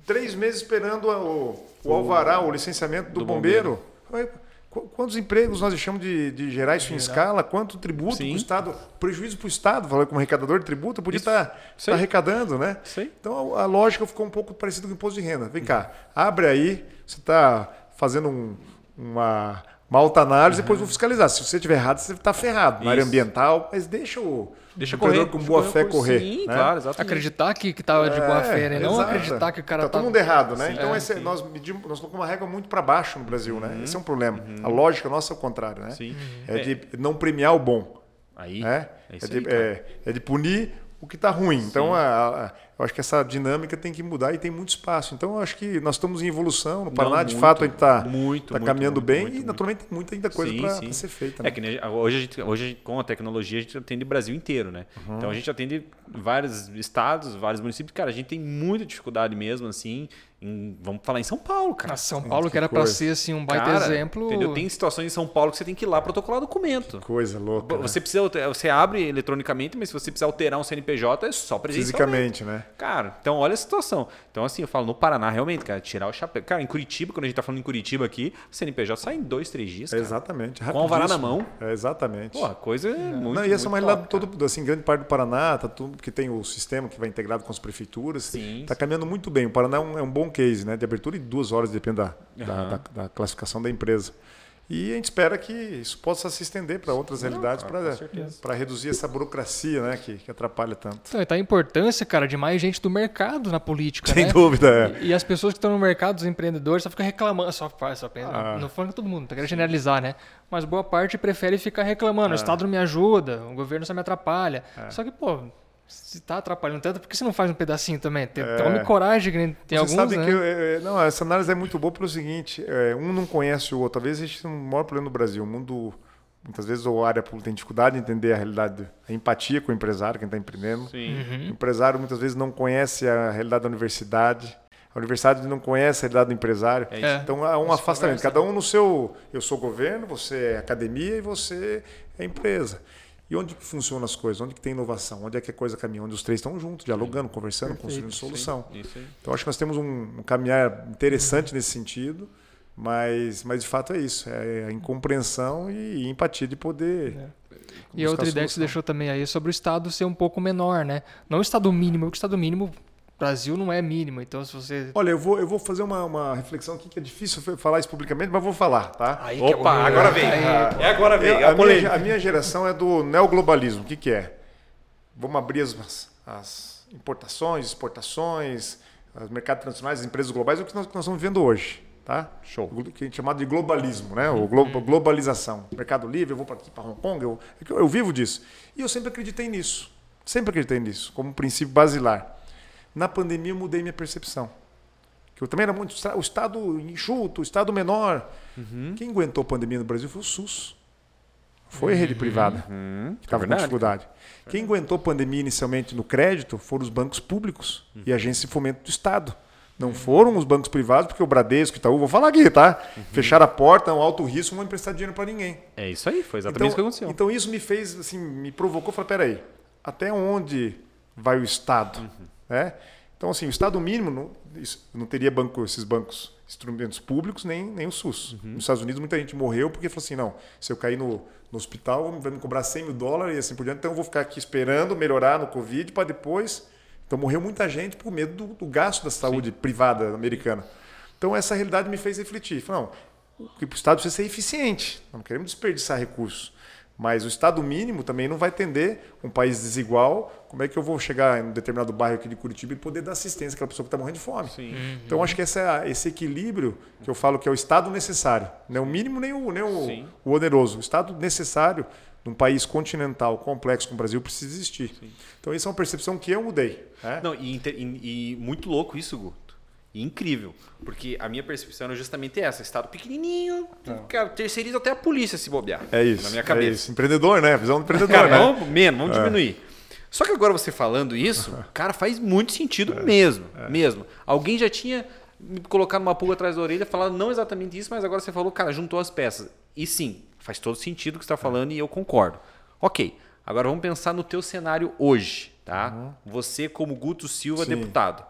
três meses esperando o, o alvará, o licenciamento do, do bombeiro. Qu- Quantos empregos nós deixamos de, de gerar isso em escala? Quanto tributo para Sim. o Estado? Prejuízo para o Estado, falando como arrecadador de tributo, podia estar Isso aí. arrecadando, né? Aí. Então a, a lógica ficou um pouco parecida com o imposto de renda. Vem cá, abre aí, você está fazendo um- uma, uma alta análise, depois vou fiscalizar. Se você estiver errado, você está ferrado na área Isso. ambiental, mas deixa o Deixa empreendedor correr. com deixa boa fé correr. Sim, né? claro, exatamente. Acreditar que, que tava de boa fé, né? Não exato. acreditar que o cara tá tá. todo mundo errado, né? Sim. então É, esse- sim. nós medimos, nós colocamos uma regra muito para baixo no Brasil, né? Esse é um problema. A lógica nossa é o contrário, né? Sim. É, de não premiar o bom, Aí, né? é isso de, aí, é- é de punir o que está ruim. Então, a- a- eu acho que essa dinâmica tem que mudar e tem muito espaço. Então, eu acho que nós estamos em evolução. No Paraná, de muito, fato, a gente está muito, muito, caminhando muito, bem muito, e, naturalmente, tem muita ainda coisa para ser feita. É né? que nem- hoje, a gente, hoje a gente, com a tecnologia, a gente atende o Brasil inteiro, né? Uhum. Então a gente atende vários estados, vários municípios, cara, a gente tem muita dificuldade mesmo, assim. Em- vamos falar em São Paulo, cara. Na São Paulo, que, que era pra coisa. ser assim um baita Cara, exemplo. Entendeu? Tem situações em São Paulo que você tem que ir lá protocolar documento. Coisa louca. né? Você precisa, alter- você abre eletronicamente, mas se você precisar alterar um CNPJ, é só presencialmente. Fisicamente, né? Cara, então olha a situação. Então, assim, eu falo, no Paraná, realmente, cara, tirar o chapéu. Cara, em Curitiba, quando a gente tá falando em Curitiba aqui, o CNPJ sai em dois, três dias. É Cara. exatamente. Com a vara na mão. É exatamente. Pô, a coisa é muito. não, e essa é uma realidade todo, assim, grande parte do Paraná, tá tudo que tem o sistema que vai integrado com as prefeituras. Sim, Está caminhando muito bem. O Paraná é um, é um bom case, né? De abertura em duas horas, depende da, da, Aham. da- da classificação da empresa. E a gente espera que isso possa se estender para outras realidades, com certeza. para reduzir essa burocracia né? que, que atrapalha tanto. Então, tá a importância, cara, de mais gente do mercado na política, Sem né? dúvida, é. E, e as pessoas que estão no mercado, os empreendedores, só ficam reclamando. Só faz, só pensa. Ah. Não falando que todo mundo, não quero generalizar, né? Mas boa parte prefere ficar reclamando. Ah. O Estado não me ajuda, o governo só me atrapalha. É. Só que, pô, se tá atrapalhando tanto, por que você não faz um pedacinho também? Tem, Tome coragem, tem É. Você alguns, sabe né? que eu- é, é, não, essa análise é muito boa pelo seguinte: é, um não conhece o outro. Talvez a gente tenha um maior problema no Brasil. O mundo, muitas vezes, a área pública tem dificuldade de entender a realidade, a empatia com o empresário, quem está empreendendo. Sim. Uhum. O empresário muitas vezes não conhece a realidade da universidade. A universidade não conhece a realidade do empresário. É É. Então há um Isso afastamento. conversa. Cada um no seu. Eu sou governo, você é academia e você é empresa. E onde que funcionam as coisas? Onde que tem inovação? Onde é que a coisa caminha? Onde os três estão juntos, dialogando, conversando, Perfeito, construindo solução. Então acho que nós temos um, um caminhar interessante nesse sentido, mas, mas de fato é isso, é a incompreensão e, empatia de poder. E a outra ideia que você deixou também aí é sobre o Estado ser um pouco menor, né? Não o Estado mínimo, porque o Estado mínimo, Brasil não é mínimo. Então, se você. Olha, eu vou, eu vou fazer uma, uma reflexão aqui que é difícil fa- falar isso publicamente, mas vou falar, tá? Aí que é Opa, agora vem. Aí- É agora vem. Eu- É a a, minha, a minha geração é do neoglobalismo. O que, que é? Vamos abrir as, as importações, exportações, os mercados internacionais, as empresas globais, é o que nós, que nós estamos vivendo hoje. Tá? Show. O que a gente chama de globalismo, né? O glo- globalização. Mercado livre, eu vou para aqui, para Hong Kong, eu, é eu, eu vivo disso. E eu sempre acreditei nisso. Sempre acreditei nisso, como um princípio basilar. Na pandemia eu mudei minha percepção. Que eu também era muito. O Estado enxuto, o Estado menor. Uhum. Quem aguentou a pandemia no Brasil foi o SUS. Foi a rede privada Hum, que é estava com verdade. dificuldade. Quem aguentou a pandemia inicialmente no crédito foram os bancos públicos Uhum. e a agência de fomento do Estado. Não foram os bancos privados, porque o Bradesco, Itaú, vou falar aqui, tá? Uhum. Fecharam a porta, um alto risco, não vão emprestar dinheiro para ninguém. É isso aí, foi exatamente isso que aconteceu. então isso me fez, assim, me provocou, falei, peraí, até onde vai o Estado? Uhum. Né? Então, assim, o Estado mínimo não, não teria banco, esses bancos, instrumentos públicos, nem, nem o SUS. Uhum. Nos Estados Unidos, muita gente morreu porque falou assim, não, se eu cair no, no hospital, vai me cobrar 100 mil dólares e assim por diante, então eu vou ficar aqui esperando melhorar no Covid para depois... Então, morreu muita gente por medo do, do gasto da saúde privada americana. Então, essa realidade me fez refletir. Falei, não, o Estado precisa ser eficiente. Não queremos desperdiçar recursos. Mas o Estado mínimo também não vai atender um país desigual. Como é que eu vou chegar em um determinado bairro aqui de Curitiba e poder dar assistência àquela pessoa que está morrendo de fome? Sim. Então, acho que essa, é esse equilíbrio que eu falo que é o Estado necessário. Não é o mínimo nem o, nem Sim. o, o oneroso. O Estado necessário num país continental, complexo como o Brasil, precisa existir. Então, essa é uma percepção que eu mudei. né? Não, e, e- e muito louco isso, Guto. E incrível. Porque a minha percepção era justamente essa. Estado pequenininho, cara, terceiriza até a polícia se bobear. É isso. Na minha É cabeça. isso. Empreendedor, né? Visão do empreendedor, Cara, né? vamos, menos, vamos diminuir. Só que agora você falando isso, cara, faz muito sentido mesmo. Mesmo. Alguém já tinha me colocado uma pulga atrás da orelha, falado não exatamente isso, mas agora você falou, cara, juntou as peças. E sim, faz todo sentido o que você está falando e eu concordo. Ok, agora vamos pensar no teu cenário hoje, tá? Você como Guto Silva, Sim. deputado.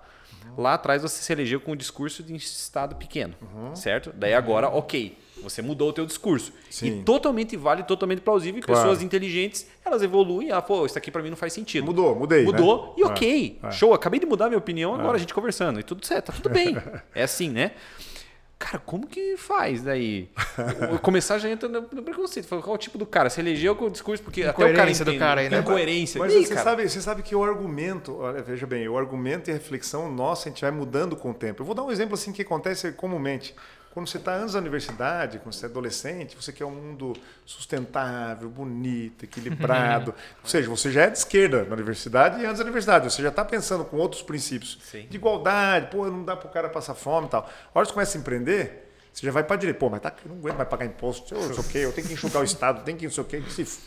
Lá atrás você se elegeu com um discurso de estado pequeno, certo? Daí agora, ok, você mudou o teu discurso. Sim. E totalmente válido, totalmente plausível. E Claro. pessoas inteligentes, elas evoluem. Ah, pô, isso aqui pra mim não faz sentido. Mudou, mudei. Mudou né? e ok. É, é. Show, acabei de mudar minha opinião agora, a gente conversando. E tudo certo, tá tudo bem. é assim, né? Cara, como que faz daí? Começar já entra no, preconceito. Qual é o tipo do cara? Se elegeu com o discurso, porque até o cara Incoerência do entende. cara aí, né? Incoerência. Mas E aí, você, cara? sabe, você sabe que o argumento, olha, veja bem, o argumento e a reflexão nossa, a gente vai mudando com o tempo. Eu vou dar um exemplo assim que acontece comumente. Quando você está antes da universidade, quando você é adolescente, você quer um mundo sustentável, bonito, equilibrado. Ou seja, você já é de esquerda na universidade e antes da universidade. Você já está pensando com outros princípios Sim. de igualdade, pô, não dá para o cara passar fome e tal. A hora que você começa a empreender, Você já vai para direita. Pô, mas tá, eu não aguento mais pagar imposto. Eu, não sei o quê, eu tenho que enxugar o Estado, tem que não sei o quê. Se, se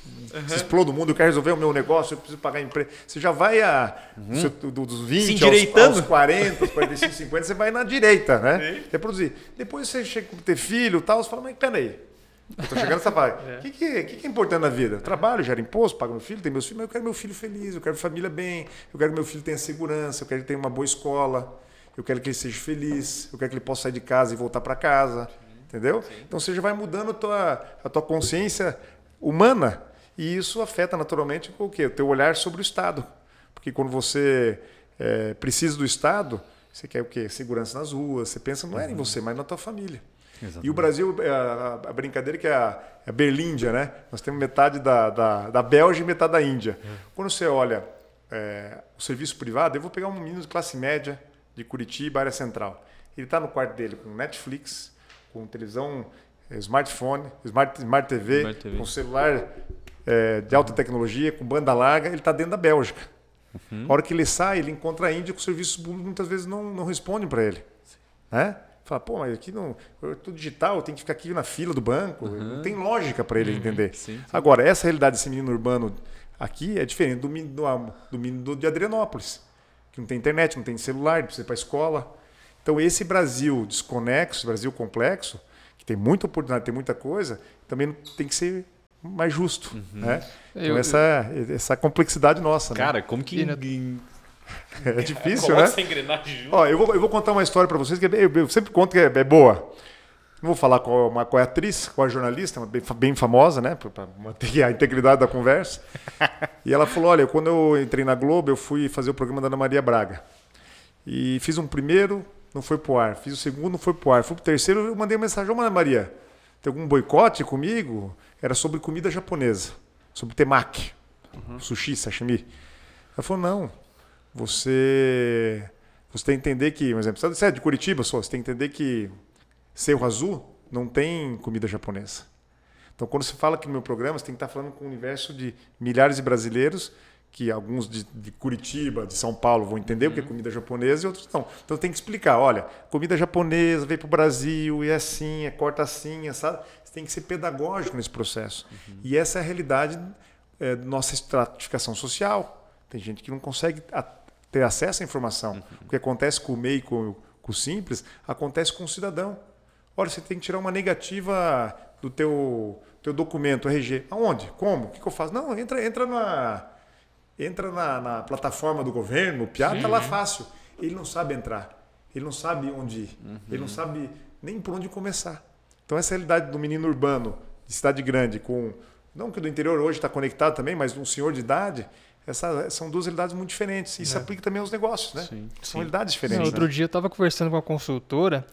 exploda o mundo, eu quero resolver o meu negócio, eu preciso pagar emprego. Você já vai a, seu, do- dos 20 aos, aos 40, aos 45, 50, você vai na direita, né? Reproduzir. Depois você chega a ter filho e tal, você fala, mas peraí. Eu tô chegando nessa fase. O que, que, que que é importante na vida? Trabalho, gera imposto, pago meu filho, tenho meus filhos, mas eu quero meu filho feliz, eu quero família bem, eu quero que meu filho tenha segurança, eu quero que ele tenha uma boa escola, eu quero que ele seja feliz, eu quero que ele possa sair de casa e voltar para casa. Entendeu? Então você já vai mudando a tua, a tua consciência humana e isso afeta naturalmente o quê? O teu olhar sobre o Estado. Porque quando você eh, precisa do Estado, você quer o quê? Segurança nas ruas, você pensa não é em você, mas na tua família. E o Brasil, é a, a- brincadeira que é a, é a Berlíndia, né? Nós temos metade da, da, da Bélgica e metade da Índia. Quando você olha é, o serviço privado, eu vou pegar um menino de classe média de Curitiba, área central. Ele está no quarto dele com Netflix, com televisão, eh, smartphone, smart, smart, TV, Smart TV. com celular eh, de alta tecnologia, com banda larga, ele está dentro da Bélgica. A hora que ele sai, ele encontra a Índia que os serviços públicos muitas vezes não, não respondem para ele. Né? Fala, pô, mas aqui não. Eu tudo digital, eu tenho que ficar aqui na fila do banco. Não tem lógica para ele entender. Sim, sim. Agora, essa realidade desse menino urbano aqui é diferente do menino, do, do menino de Adrianópolis, que não tem internet, não tem celular, precisa ir para a escola. Então, esse Brasil desconexo, esse Brasil complexo, que tem muita oportunidade, tem muita coisa, também tem que ser mais justo. Né? Então, Eu- essa, essa complexidade nossa. né? Cara, como que. É difícil, coloca né? essa engrenagem junto? Ó, eu vou, eu vou contar uma história para vocês que é bem- eu sempre conto que é, é boa. Não vou falar qual, uma, qual é a atriz, qual é a jornalista, bem, bem famosa, né? Para manter a integridade da conversa. E ela falou: Olha, quando eu entrei na Globo, eu fui fazer o programa da Ana Maria Braga. E fiz um primeiro, não foi pro ar. Fiz o segundo, não foi pro ar. Fui pro terceiro, eu mandei uma mensagem: Ô, Ana Maria, tem algum boicote comigo? Era sobre comida japonesa, sobre temaki, sushi, sashimi. Ela falou: Não, você. Você tem que entender que, por exemplo, você é de Curitiba, só, você tem que entender que Cerro Azul não tem comida japonesa. Então, quando você fala aqui no meu programa, você tem que estar falando com um universo de milhares de brasileiros, que alguns de, de Curitiba, de São Paulo vão entender o que é comida japonesa e outros não. Então, tem que explicar: olha, comida japonesa veio para o Brasil e é assim, é corta assim, é sabe? Você tem que ser pedagógico nesse processo. E essa é a realidade é, da nossa estratificação social. Tem gente que não consegue ter acesso à informação. O que acontece com o MEI, com, o- com o Simples, acontece com o cidadão. Olha, você tem que tirar uma negativa do teu, teu documento, RG. Aonde? Como? O que, que eu faço? Não, entra, entra na entra na, na plataforma do governo, o PIA está lá fácil. Ele não sabe entrar. Ele não sabe onde ir. Ele não sabe nem por onde começar. Então essa realidade do menino urbano de cidade grande com não que o do interior hoje está conectado também, mas um senhor de idade, essa, são duas realidades muito diferentes. Isso aplica também aos negócios, né? Sim, São realidades diferentes. Né? outro dia eu estava conversando com uma consultora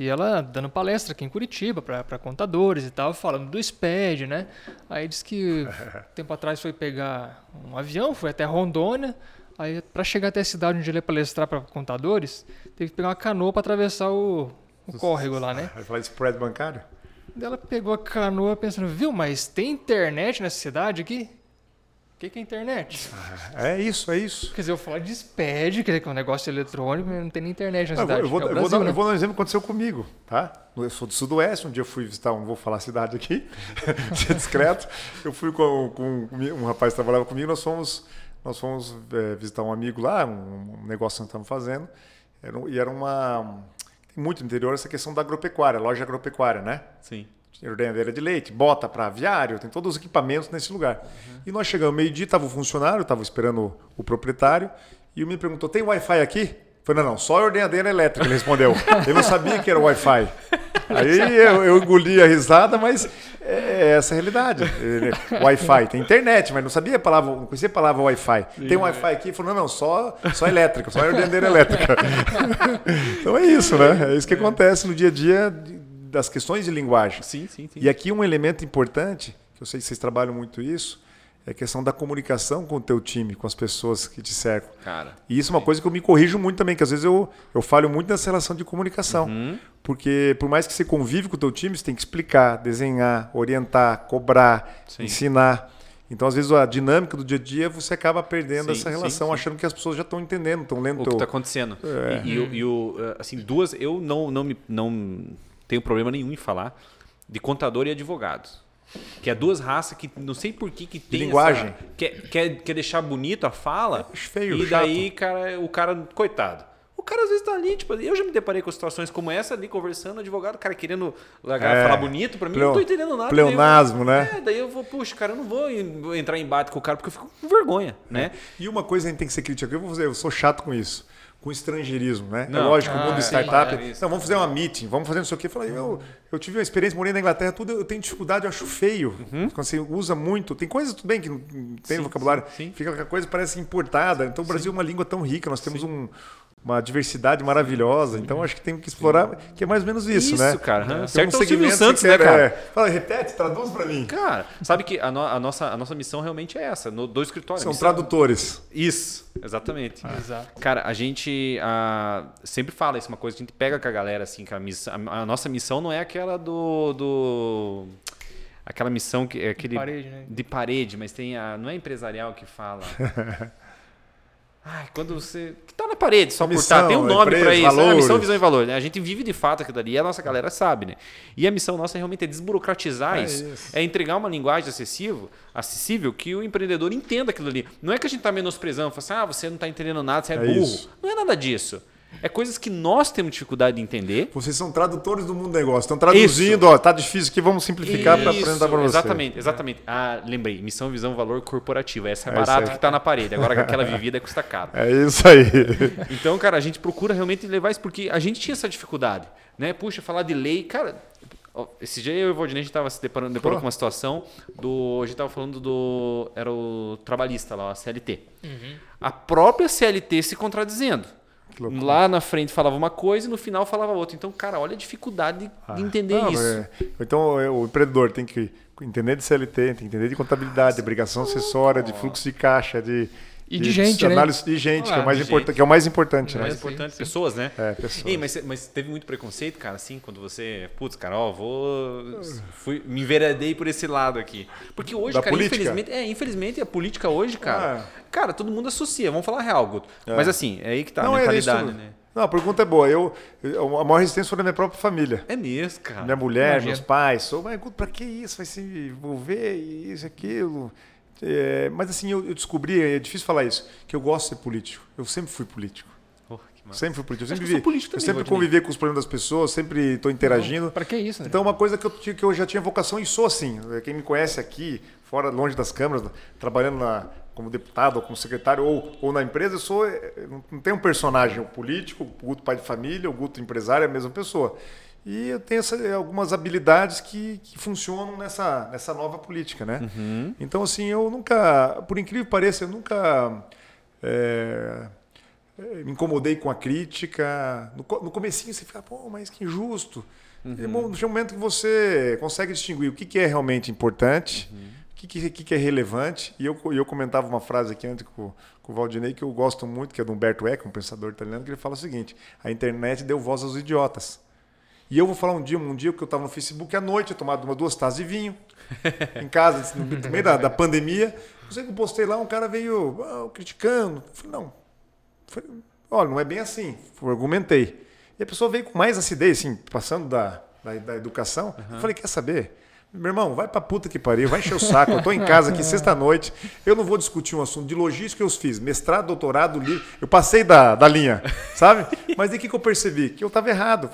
e ela dando palestra aqui em Curitiba para contadores e tal, falando do SPED, né? Aí disse que tempo atrás foi pegar um avião, foi até Rondônia. Aí para chegar até a cidade onde ele ia palestrar para contadores, teve que pegar uma canoa para atravessar o, o córrego lá, né? Vai falar de spread bancário? Ela pegou a canoa pensando, viu, mas tem internet nessa cidade aqui? O que, que é internet? É isso, é isso. Quer dizer, eu falo de SPED, quer dizer, que é um negócio eletrônico, mas não tem nem internet na Eu vou, cidade. eu, vou, é o eu vou Brasil, dar, né? eu vou dar um exemplo que aconteceu comigo, tá? Eu sou do Sudoeste, um dia eu fui visitar, não vou falar a cidade aqui, ser discreto. Eu fui com, com um rapaz que trabalhava comigo, nós fomos, nós fomos é, visitar um amigo lá, um, um negócio que nós estávamos fazendo, era, e era uma... Tem muito no interior essa questão da agropecuária, loja agropecuária, né? Sim. Ordenhadeira de leite, bota para aviário, tem todos os equipamentos nesse lugar. E nós chegamos meio-dia, estava o funcionário, estava esperando o, proprietário, e o menino perguntou: tem Wi-Fi aqui? Falei: não, não, só ordenhadeira elétrica, ele respondeu. Ele não sabia que era Wi-Fi. Aí eu, eu engoli a risada, mas é, é essa a realidade. Wi-Fi, tem internet, mas não sabia a palavra, não conhecia a palavra Wi-Fi. Tem Wi-Fi aqui? Ele falou: não, não, só, só elétrica, só ordenhadeira elétrica. então é isso, né? É isso que acontece no dia a dia das questões de linguagem. Sim, sim, sim. E aqui um elemento importante, que eu sei que vocês trabalham muito isso, é a questão da comunicação com o teu time, com as pessoas que te cercam. Cara. E isso é uma coisa que eu me corrijo muito também, que às vezes eu, eu falho muito nessa relação de comunicação. Porque por mais que você convive com o teu time, você tem que explicar, desenhar, orientar, cobrar, Sim. ensinar. Então, às vezes, a dinâmica do dia a dia, você acaba perdendo Sim, essa sim, relação, sim. achando que as pessoas já estão entendendo, estão lendo o que está acontecendo. E, e o- e o, eh, assim, duas, eu não, não me, não, tenho problema nenhum em falar, de contador e advogado. Que é duas raças que não sei por que, que tem. linguagem. Essa, quer, quer, quer deixar bonito a fala. Acho feio, E daí, cara, o cara, coitado. O cara às vezes tá ali, tipo, eu já me deparei com situações como essa ali, conversando, advogado, cara querendo largar, É. falar bonito, pra mim eu Pleo- não tô entendendo nada. pleonasmo, eu, né? É, daí eu vou, puxa, cara, eu não vou en- entrar em embate com o cara porque eu fico com vergonha, né? E uma coisa a gente tem que ser crítico, eu vou fazer, eu sou chato com isso. Com estrangeirismo, né? é Não. lógico, o Ah, mundo de sim, startup. é isso. não, vamos fazer uma meeting, vamos fazer não sei o quê. Eu falei, eu, eu tive uma experiência, morei na Inglaterra, tudo, eu tenho dificuldade, eu acho feio. Quando você usa muito. Tem coisas, tudo bem, que não tem Sim, vocabulário. sim, sim. Fica aquela coisa parece importada. Então o Brasil é uma língua tão rica, nós temos um- uma diversidade maravilhosa. Então acho que tem que explorar, que é mais ou menos isso, Isso, né? cara. Tem um Certo é o Silvio segmento que Santos, né, cara? é. Fala, repete, traduz pra mim. Cara, sabe que a, no- a nossa, a nossa missão realmente é essa, no, do escritório. São Missão- tradutores. Isso, exatamente. Exato. Cara, a gente ah, sempre fala isso, uma coisa que a gente pega com a galera, assim, que a, missão, a, a nossa missão não é aquela do. do aquela missão que é aquele. parede, né? De parede, mas tem a. Não é empresarial que fala. Ai, quando você. Que tá na parede, só por Missão, estar. Tem um nome pra isso. É a valores. missão, visão e valor. né? A gente vive de fato aquilo ali e a nossa galera sabe, né? E a missão nossa realmente é desburocratizar É isso. isso. É entregar uma linguagem acessível, acessível que o empreendedor entenda aquilo ali. Não é que a gente tá menosprezando, fala assim, ah, você não tá entendendo nada, você é, É burro. isso. Não é nada disso. É coisas que nós temos dificuldade de entender. Vocês são tradutores do mundo do negócio. Estão traduzindo, ó, tá difícil aqui, vamos simplificar para Isso, apresentar para você. Exatamente, exatamente. Ah, lembrei. Missão, visão, valor corporativo. Essa é É isso barata que tá na parede. Agora que aquela vivida custa caro. É isso aí. Então, cara, a gente procura realmente levar isso porque a gente tinha essa dificuldade, né? Puxa, falar de lei, cara. Esse dia eu e o Valdinei, a gente estava se deparando, deparando com uma situação do. A gente estava falando do. Era o trabalhista lá, a CLT. A própria CLT se contradizendo. Lá na frente falava uma coisa e no final falava outra. Então, cara, olha a dificuldade de, de entender Não, isso. é- Então é, o empreendedor tem que entender de CLT, tem que entender de contabilidade, de obrigação acessória, de fluxo de caixa, de E de gente, né? análise de gente, que é Ah, o mais de importante, gente. que é o mais importante, mais né? sim, importante, sim. pessoas, né? É, pessoas. Ei, mas, mas teve muito preconceito, cara, assim, quando você, putz, cara, ó, vou fui, me enveredei por esse lado aqui. Porque hoje, Da cara, política? infelizmente, é, infelizmente a política hoje, cara, Ah. cara, todo mundo associa, vamos falar real, Guto. Mas assim, é aí que tá a Não, é mentalidade, isso. né? Não, a pergunta é boa. Eu, eu- a maior resistência foi da minha própria família. É mesmo, cara. Minha mulher, imagino. meus pais, sou, mas Guto, pra que isso? Vai se envolver e isso, aquilo. É, mas assim, eu, eu descobri, é difícil falar isso, que eu gosto de ser político. Eu sempre fui político. Oh. Sempre fui político. Eu sempre, eu vi- político eu também, sempre Valdinei. convivi com os problemas das pessoas, sempre estou interagindo. Pra que isso, né? Então, uma coisa que eu, que eu já tinha vocação e sou assim. Quem me conhece aqui, fora, longe das câmeras, trabalhando na- como deputado ou como secretário ou, ou na empresa, eu sou. Não não tem um personagem, o político, o Guto pai de família, o Guto empresário, é a mesma pessoa. E eu tenho essa- algumas habilidades que, que funcionam nessa, nessa nova política, né? Então, assim, eu nunca, por incrível que pareça, eu nunca. eh, eh, me incomodei com a crítica. No, no comecinho você fica, pô, mas que injusto. E, bom, um momento que você consegue distinguir o que, que é realmente importante, o que, que, que que é relevante. E eu, eu comentava uma frase aqui antes com, com o Valdinei que eu gosto muito, que é do Humberto Eco, um pensador italiano, que ele fala o seguinte: a internet deu voz aos idiotas. E eu vou falar um dia, um dia que eu estava no Facebook à noite, eu tomado uma, duas taças de vinho, em casa, no meio da, da pandemia. Eu sei que eu postei lá, um cara veio ah, criticando. Eu falei, não, foi, olha, não é bem assim. Eu argumentei. E a pessoa veio com mais acidez, assim, passando da, da, da educação. Eu falei, quer saber? Meu irmão, vai pra puta que pariu, vai encher o saco. Eu tô em casa aqui sexta-noite. Eu não vou discutir um assunto de logística eu fiz. Mestrado, doutorado, livro. Eu passei da, da linha, sabe? Mas o que, que eu percebi? Que eu tava errado.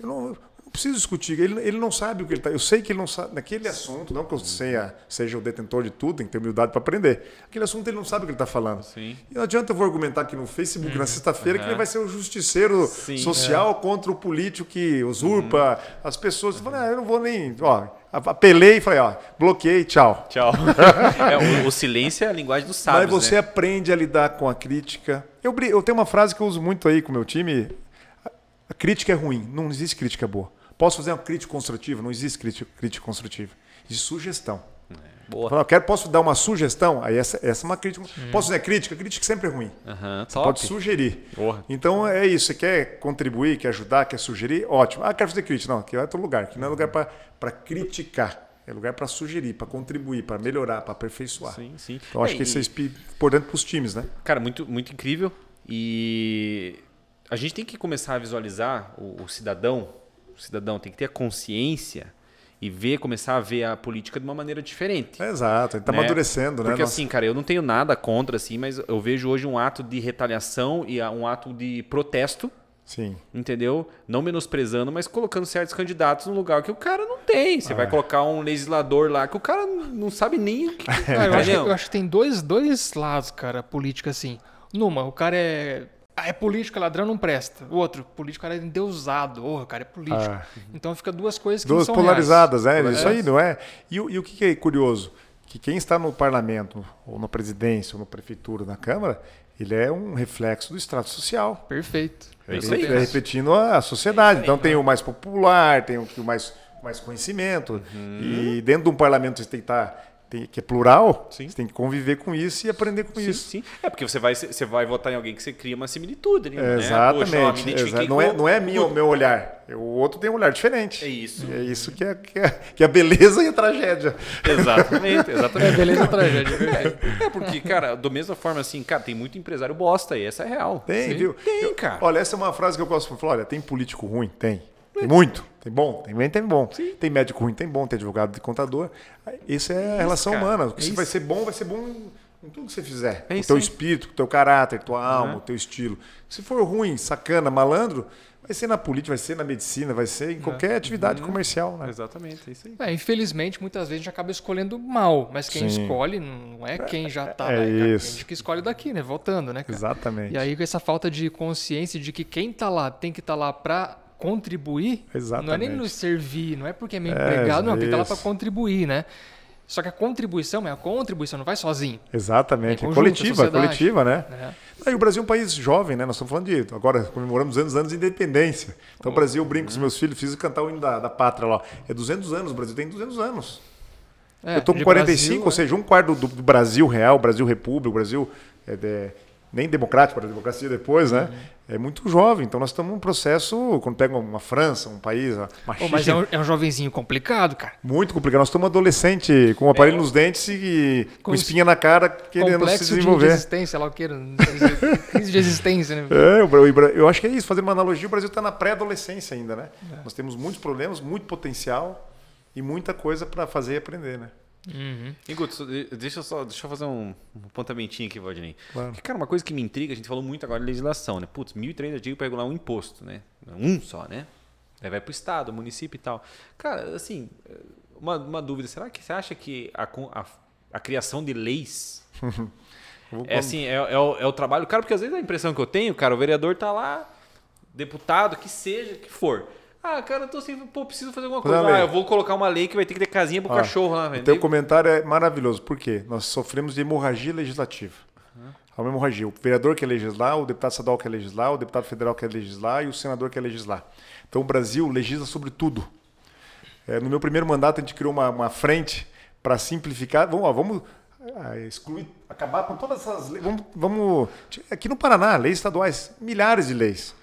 Eu não preciso discutir. Ele, ele não sabe o que ele tá. Eu sei que ele não sabe. Naquele assunto, não que eu seja, seja o detentor de tudo, tem que ter humildade para aprender. Aquele assunto ele não sabe o que ele está falando. Sim. E não adianta eu vou argumentar aqui no Facebook na sexta-feira que ele vai ser o justiceiro Sim. social contra o político que usurpa as pessoas. Eu falei, ah, eu não vou nem. Ó, apelei e falei, ó, bloqueei, tchau. Tchau. É, o, o silêncio é a linguagem dos sábios, Mas você né? aprende a lidar com a crítica. Eu, eu tenho uma frase que eu uso muito aí com o meu time. A crítica é ruim, não existe crítica boa. Posso fazer uma crítica construtiva? Não existe crítica, crítica construtiva. Existe sugestão. Boa. Falar, eu quero, posso dar uma sugestão? Aí essa, essa é uma crítica. Posso fazer crítica? Crítica sempre é ruim. Você top. pode sugerir. Porra. Então é isso. Você quer contribuir, quer ajudar, quer sugerir? Ótimo. Ah, quero fazer crítica. Não, aqui é outro lugar. Aqui não é lugar para criticar. É lugar para sugerir, para contribuir, para melhorar, para aperfeiçoar. Sim, sim. Então acho É, que isso é importante para os times, né? Cara, muito, muito incrível. E a gente tem que começar a visualizar o, o cidadão, cidadão tem que ter a consciência e ver, começar a ver a política de uma maneira diferente. Exato, ele tá né? amadurecendo, né? Porque Nossa- assim, cara, eu não tenho nada contra, assim, mas eu vejo hoje um ato de retaliação e um ato de protesto, Sim. entendeu? Não menosprezando, mas colocando certos candidatos no lugar que o cara não tem. Você Ah, vai é. colocar um legislador lá que o cara não sabe nem o que. Cara, eu, acho, que- eu acho que tem dois, dois lados, cara, política assim. Numa, o cara é. Ah, é político, é ladrão, não presta. O outro, político, é endeusado. Oh, o cara é político. Ah. Então fica duas coisas que Duas são polarizadas, é, Polarizadas. isso aí, não é? E, o- e o que é curioso? Que quem está no parlamento, ou na presidência, ou na prefeitura, na Câmara, ele é um reflexo do extrato social. reais. Perfeito. É isso Ele aí. é repetindo a sociedade. Então tem o mais popular, tem o mais, mais conhecimento. E dentro de um parlamento você tem que estar. Tem- que é plural, Sim. você tem que conviver com isso e aprender com Sim, isso. sim. É porque você vai, você vai votar em alguém que você cria uma similitude, né? Poxa, ó, me Exatamente. exa- não, é, não é minha, o meu olhar. O outro tem um olhar diferente. É isso. E é isso que é, que é, que é a beleza e a tragédia. Exatamente, exatamente. É beleza tragédia, é verdade. É, porque, cara, da mesma forma assim, cara, tem muito empresário bosta aí, essa é real. Tem, Sim. viu? Tem, Eu- cara. Olha, essa é uma frase que eu gosto de falar. Olha, tem político ruim? Tem. Tem muito. Tem bom? Tem bem, tem bom. Tem médico ruim? Tem bom. Tem advogado, tem contador. Essa é a relação cara. humana. O que É isso. vai ser bom, vai ser bom em tudo que você fizer. É o isso teu aí. espírito, o teu caráter, tua alma, Uhum. o teu estilo. Se for ruim, sacana, malandro, vai ser na política, vai ser na medicina, vai ser em qualquer atividade Uhum. comercial. Né? Exatamente, é isso aí. É, infelizmente, muitas vezes a gente acaba escolhendo mal, mas quem Sim. escolhe não é quem já tá É lá, é a isso. gente que escolhe daqui, né? Votando, né, cara? Exatamente. E aí, com essa falta de consciência de que quem tá lá tem que estar lá pra contribuir, não é nem Exatamente. nos servir, não é porque é meu É, empregado, não, tem que estar lá pra isso. contribuir, né? Só que a contribuição é a contribuição, não vai sozinho. Exatamente. É É conjunto, coletiva, coletiva, né? né? Aí o Brasil é um país jovem, né? Nós estamos falando de. Agora comemoramos 200 anos de independência. Então o Brasil, eu brinco com os meus filhos, fiz cantar o hino da, da pátria lá. É 200 anos, o Brasil tem 200 anos. É, eu estou com de 45, Brasil, ou seja, um quarto do, do Brasil real, Brasil República, o Brasil é nem democrático, para a democracia depois, né? É muito jovem. Então nós estamos num processo, quando pega uma França, um país Pô, machista, mas é um, é um jovenzinho complicado, cara. muito complicado. Nós estamos adolescente com o aparelho É. nos dentes e com, espinha na cara, querendo se de desenvolver. existência, lá o que, crise de existência, né? É, eu acho que é isso, fazendo uma analogia, o Brasil está na pré-adolescência ainda, né? É. Nós temos muitos problemas, muito potencial e muita coisa para fazer e aprender, né? Uhum. E, Guto, deixa eu só deixa eu fazer um, um apontamentinho aqui, Valdinei. Claro. Porque, cara, uma coisa que me intriga, a gente falou muito agora de legislação, né? Putz, 1.003 artigos para regular um imposto, né? Um só, né? Aí vai para o Estado, município e tal. Cara, assim, uma, uma dúvida. Será que você acha que a, a, a criação de leis é assim, é, é o, é o trabalho cara? Porque às vezes a impressão que eu tenho, cara, o vereador tá lá, deputado, que seja, que for. Ah, cara, eu tô assim, pô, preciso fazer alguma coisa. Ah, eu vou colocar uma lei que vai ter que ter casinha pro Ó, cachorro lá, O velho. teu comentário é maravilhoso. Por quê? Nós sofremos de hemorragia legislativa. Há uma hemorragia. O vereador quer legislar, o deputado estadual quer legislar, o deputado federal quer legislar e o senador quer legislar. Então o Brasil legisla sobre tudo. É, no meu primeiro mandato, a gente criou uma, uma frente para simplificar. Vamos, ó, vamos ah, excluir, acabar com todas essas leis. Vamos, vamos- aqui no Paraná, leis estaduais, milhares de leis.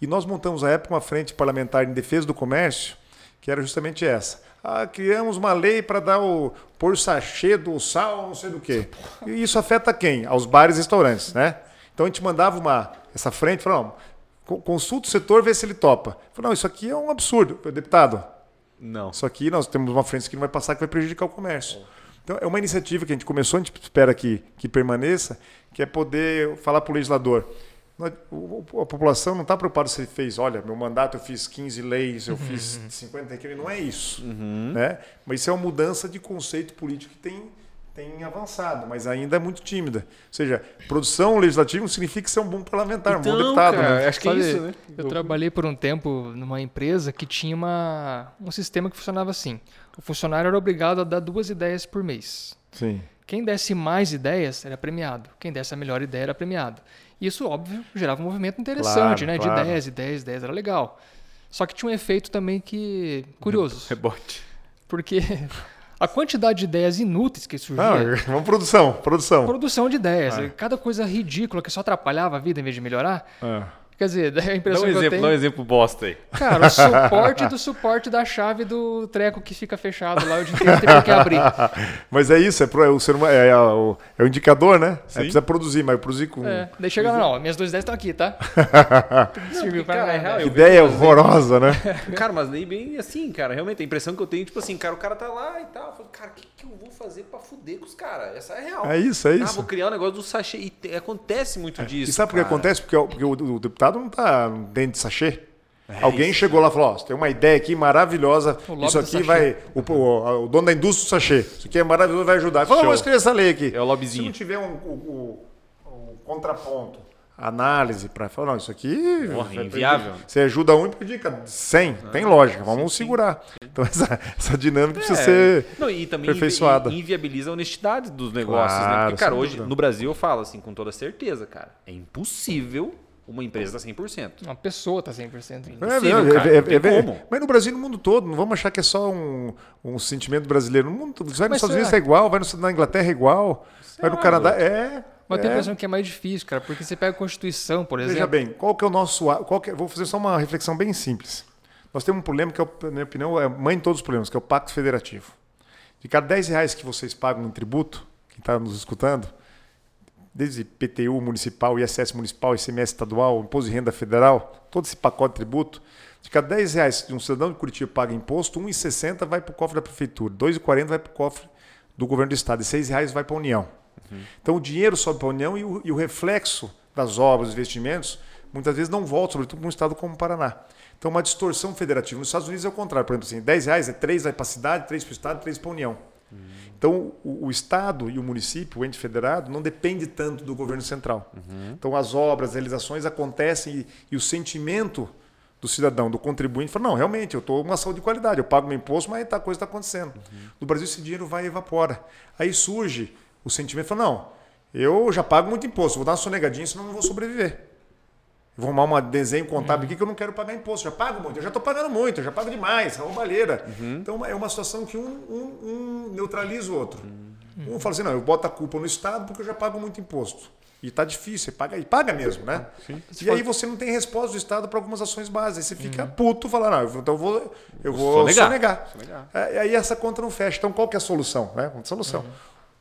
E nós montamos à época uma frente parlamentar em defesa do comércio, que era justamente essa. Ah, criamos uma lei para dar o pôr o sachê do sal, não sei do quê. E isso afeta quem? Aos bares e restaurantes, né? Então a gente mandava uma essa frente, falava, "Con- consulta o setor, vê se ele topa. Falei, não, isso aqui é um absurdo, deputado. Não. Isso aqui nós temos uma frente que não vai passar que vai prejudicar o comércio. Então é uma iniciativa que a gente começou, a gente espera que, que permaneça, que é poder falar para o legislador. A população não está preocupada se ele fez, olha, meu mandato eu fiz 15 leis, eu fiz 50 aquilo, não é isso. Né? Mas isso é uma mudança de conceito político que tem, tem avançado, mas ainda é muito tímida. Ou seja, produção legislativa não significa ser um bom parlamentar, um bom Então, deputado. cara, né? acho que é isso, né? Eu trabalhei por um tempo numa empresa que tinha uma, um sistema que funcionava assim. O funcionário era obrigado a dar duas ideias por mês. Sim. Quem desse mais ideias era premiado. Quem desse a melhor ideia era premiado. Isso, óbvio, gerava um movimento interessante, Claro, né? claro. De ideias, ideias, ideias, era legal. Só que tinha um efeito também que curioso, Rebote. porque a quantidade de ideias inúteis que surgia, Não, vamos produção, produção. produção de ideias, Ah. cada coisa ridícula que só atrapalhava a vida em vez de melhorar, Ah. Quer dizer, a Dá impressão um que eu exemplo, tenho... dá um exemplo bosta aí. Cara, o suporte do suporte da chave do treco que fica fechado lá o dia inteiro tem que abrir. Mas é isso, é, pro, é o, ser é, é o, é o indicador, né? Sim. Aí precisa produzir, mas produzir com. É, daí chega lá, não, minhas duas ideias estão aqui, tá? Serviu pra cara, é real, Que eu ideia horrorosa, né? Cara, mas nem bem assim, cara. Realmente, a impressão que eu tenho, tipo assim, cara, o cara tá lá e tal. Eu falo, cara, que eu vou fazer pra fuder com os caras? Essa é a real. É isso, é Ah, isso. vou criar um negócio do sachê. E te- acontece muito disso. E sabe por que acontece? Porque, o- porque o, o deputado não tá dentro de sachê. Alguém É isso. chegou lá e falou: Ó, você tem uma ideia aqui maravilhosa. Isso aqui vai. O, o- o dono da indústria do sachê. Isso aqui é maravilhoso, vai ajudar. Falou: vou escrever essa lei aqui. É o lobbyzinho. Se não tiver um, o- o contraponto, análise para falar: não, isso aqui. Porra, inviável. Você ajuda um e prejudica 100. Tem lógica, vamos segurar. Então essa, essa dinâmica precisa É. ser. Não, e também aperfeiçoada. invi- inviabiliza a honestidade dos negócios, né? Claro, Porque, cara, hoje dúvida. no Brasil eu falo assim com toda certeza, cara, é impossível uma empresa dar 100%. Uma pessoa tá 100% ainda. É, Impossível, não, cara, é- não tem é- é- como. Mas no Brasil e no mundo todo, não vamos achar que é só um, um sentimento brasileiro. No mundo, todo. você vai nos Estados Unidos é igual, vai no- na Inglaterra é igual, vai no lá, Canadá é. Mas tem a é. impressão que é mais difícil, cara, porque você pega a Constituição, por exemplo. Veja bem, qual que é o nosso. a- Qual que é- vou fazer só uma reflexão bem simples. Nós temos um problema que, é, na minha opinião, é a mãe de todos os problemas, que é o Pacto Federativo. De cada 10 reais que vocês pagam em tributo, quem está nos escutando, desde PTU municipal, ISS municipal, ICMS estadual, imposto de renda federal, todo esse pacote de tributo, de cada 10 reais que um cidadão de Curitiba paga imposto, 1,60 vai para o cofre da prefeitura, 2,40 vai para o cofre do governo do estado e 6 reais vai para a União. Então o dinheiro sobe para a União e o, e o reflexo das obras, investimentos, muitas vezes não volta, sobretudo para um estado como o Paraná. Então uma distorção federativa. Nos Estados Unidos é o contrário. Por exemplo, assim, 10 reais é 3 vai para a cidade, 3 para o estado, 3 para a União. Então, o, o Estado e o município, o ente federado, não depende tanto do governo central. Então, as obras, as realizações acontecem e, e o sentimento do cidadão, do contribuinte, fala, não, realmente, eu estou uma saúde de qualidade, eu pago meu imposto, mas a coisa está acontecendo. No Brasil, esse dinheiro vai e evapora. Aí surge o sentimento, fala, não, eu já pago muito imposto, vou dar uma sonegadinha, senão eu não vou sobreviver. Vou arrumar um desenho contábil aqui que eu não quero pagar imposto. Já pago muito, eu já estou pagando muito, eu já pago demais, é roubalheira. Então é uma situação que um, um- um neutraliza o outro. Um fala assim, não, eu boto a culpa no Estado porque eu já pago muito imposto. E tá difícil, você paga, e paga mesmo, né? E aí você não tem resposta do Estado para algumas ações básicas. Aí você fica puto falando, não, eu vou- então eu vou, eu vou Sonegar. É, e aí essa conta não fecha. Então qual que é a solução? Né? A solução.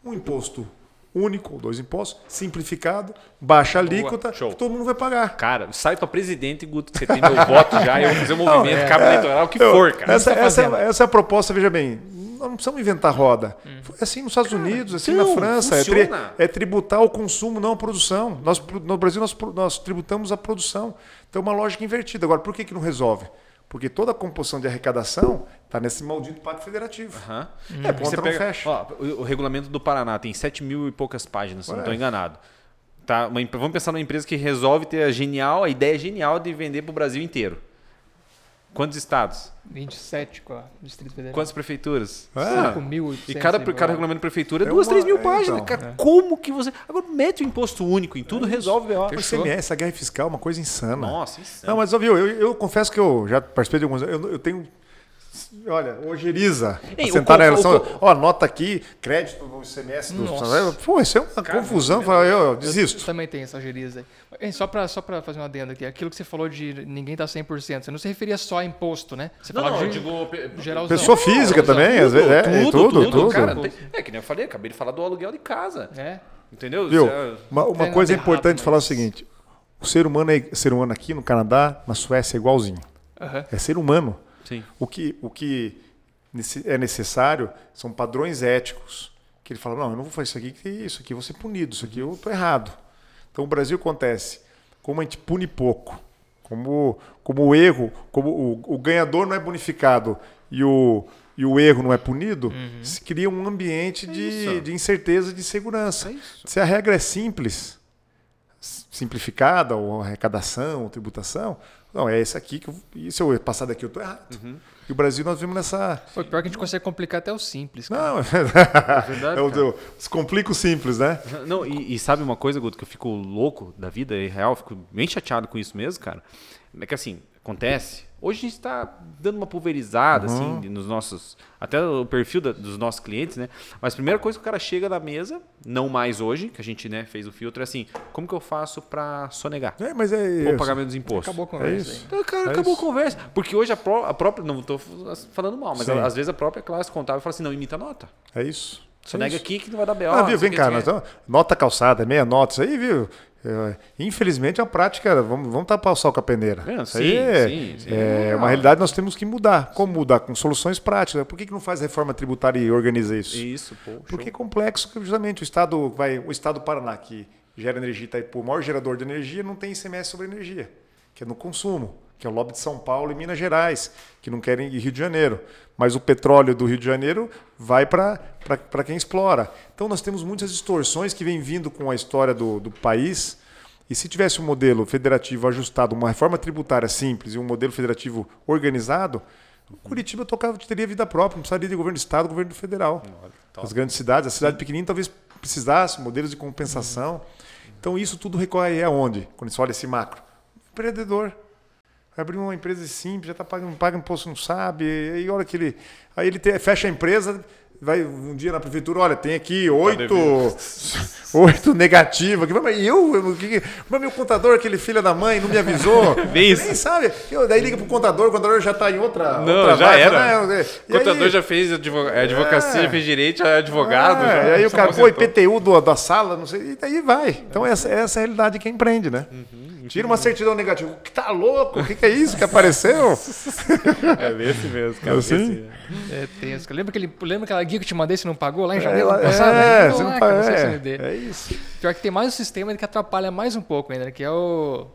Um imposto único, ou dois impostos, simplificado, baixa alíquota, Show. que todo mundo vai pagar. Cara, sai pra presidente, Guto, que você tem meu voto já, eu vou fazer um movimento, é, cabo é. eleitoral, o que Eu- for, cara. Essa, tá essa, é, essa é a proposta, veja bem. Nós não precisamos inventar roda. É assim nos Estados Unidos, assim então, na França. É, tri- é tributar o consumo, não a produção. Nós, no Brasil, nós, nós tributamos a produção. Então, é uma lógica invertida. Agora, por que, que não resolve? Porque toda a composição de arrecadação está nesse maldito pacto federativo. É, É, porque você pega, fecha. ó, o, o regulamento do Paraná tem 7 mil e poucas páginas, se não estou enganado. Tá, uma vamos pensar numa empresa que resolve ter a genial, a ideia genial de vender para o Brasil inteiro. Quantos estados? 27 com a Distrito Federal. Quantas prefeituras? Ah. 5.800 E cada, cada regulamento de prefeitura é É duas, uma- três mil é, páginas. então. cara, como que você. Agora mete o imposto único em tudo, resolve. Ó. O ICMS, a guerra fiscal, é uma coisa insana. Nossa, insano. Não, mas ó, viu, eu, eu confesso que eu já participei de alguns. Eu, eu tenho. Olha, ojeriza. Ei, o Sentar na relação. Ó, nota aqui, crédito no ICMS do. Nossa. Pô, isso é uma confusão. Eu, eu, eu Eu desisto. também tenho essa geriza aí. Só para só pra fazer uma adenda aqui, aquilo que você falou de ninguém tá 100%, você não se referia só a imposto, né? Você Não, falava não, eu de digo. geralzão. Pessoa física Geralzão. também, às vezes. É, tudo, tudo, tudo, tudo. cara. tem- É que nem eu falei, acabei de falar do aluguel de casa. É. Entendeu? Viu? É- Uma, uma coisa importante mas- falar é o seguinte: o ser humano, é, ser humano aqui no Canadá, na Suécia, é igualzinho. Aham. É ser humano. Sim. O que, o que é necessário são padrões éticos. Que ele fala, não, eu não vou fazer isso aqui, que isso aqui eu vou ser punido, isso aqui eu estou errado. Então o Brasil acontece, como a gente pune pouco, como, como o erro, como o, o ganhador não é bonificado e o, e o erro não é punido, se cria um ambiente de, isso. de incerteza de segurança. É. Se a regra é simples, simplificada, ou arrecadação, ou tributação, não, é esse aqui que eu, e se eu passar daqui eu estou errado. Uhum. E o Brasil nós vimos nessa. Foi pior que a gente consegue complicar até o simples. cara. Não, verdade, é o, cara. o, descomplica o simples, né? Não, e, e sabe uma coisa, Guto, que eu fico louco da vida, é real, fico bem chateado com isso mesmo, cara. É que assim, acontece, Hoje a gente está dando uma pulverizada, Uhum. assim, nos nossos. Até o perfil da- dos nossos clientes, né? Mas a primeira coisa que o cara chega na mesa, não mais hoje, que a gente né, fez o filtro, é assim: como que eu faço para sonegar? É, mas é Ou isso. pagar menos imposto? Acabou com É isso. isso. Então, cara, É acabou isso. a conversa. Porque hoje a, pró- a própria. Não estou falando mal, mas Sim. às vezes a própria classe contábil fala assim: não, imita a nota. É isso. Sonega É isso. aqui que não vai dar BO. Ah, não viu? Vem cá, nós estamos- nota calçada, meia nota, isso aí, viu? É, infelizmente a prática, vamos, vamos tapar o sol com a peneira. É, isso sim, aí é, sim, sim. é uma realidade nós temos que mudar. Como mudar? Com soluções práticas. Por que, que não faz reforma tributária e organiza isso? Isso, pô. Porque é complexo, justamente o estado vai, o estado do Paraná que gera energia, Itaipu, o maior gerador de energia, não tem ICMS sobre energia, que é no consumo, que é o lobby de São Paulo e Minas Gerais, que não querem ir Rio de Janeiro. Mas o petróleo do Rio de Janeiro vai para quem explora. Então nós temos muitas distorções que vêm vindo com a história do, do país. E se tivesse um modelo federativo ajustado, uma reforma tributária simples e um modelo federativo organizado, Curitiba tocava, teria vida própria, não precisaria de governo do estado, governo federal. As grandes cidades, a cidade pequenininha talvez precisasse, modelos de compensação. Então isso tudo recorre aonde? Quando você olha esse macro? Empreendedor. Vai abrir uma empresa simples, já está pagando, paga imposto, não sabe. E aí, a hora que ele. Aí ele te- fecha a empresa, vai um dia na prefeitura, olha, tem aqui oito, oito negativos. aqui. Mas eu, eu- que, mas meu contador, aquele filho da mãe, não me avisou. Nem sabe. Eu, daí liga pro contador, o contador já está em outra. Não, outra já era. né? O E contador aí- já fez é, advocacia, É. fez direito, é advogado. é, já e aí o se cara, pô. IPTU do, da sala, não sei, e daí vai. Então essa, essa é a realidade que empreende, né? Uhum, Tira uma certidão negativa. Que tá louco? O que, que é isso que apareceu? É esse mesmo, cara. Assim? É tenso. cara. Lembra, aquele, lembra aquela guia que eu te mandei, você não pagou lá em janeiro É, ano passado? é, Não, você lá, não cara, é, ele dê. é isso. Pior que tem mais um sistema que atrapalha mais um pouco ainda, né? que é o.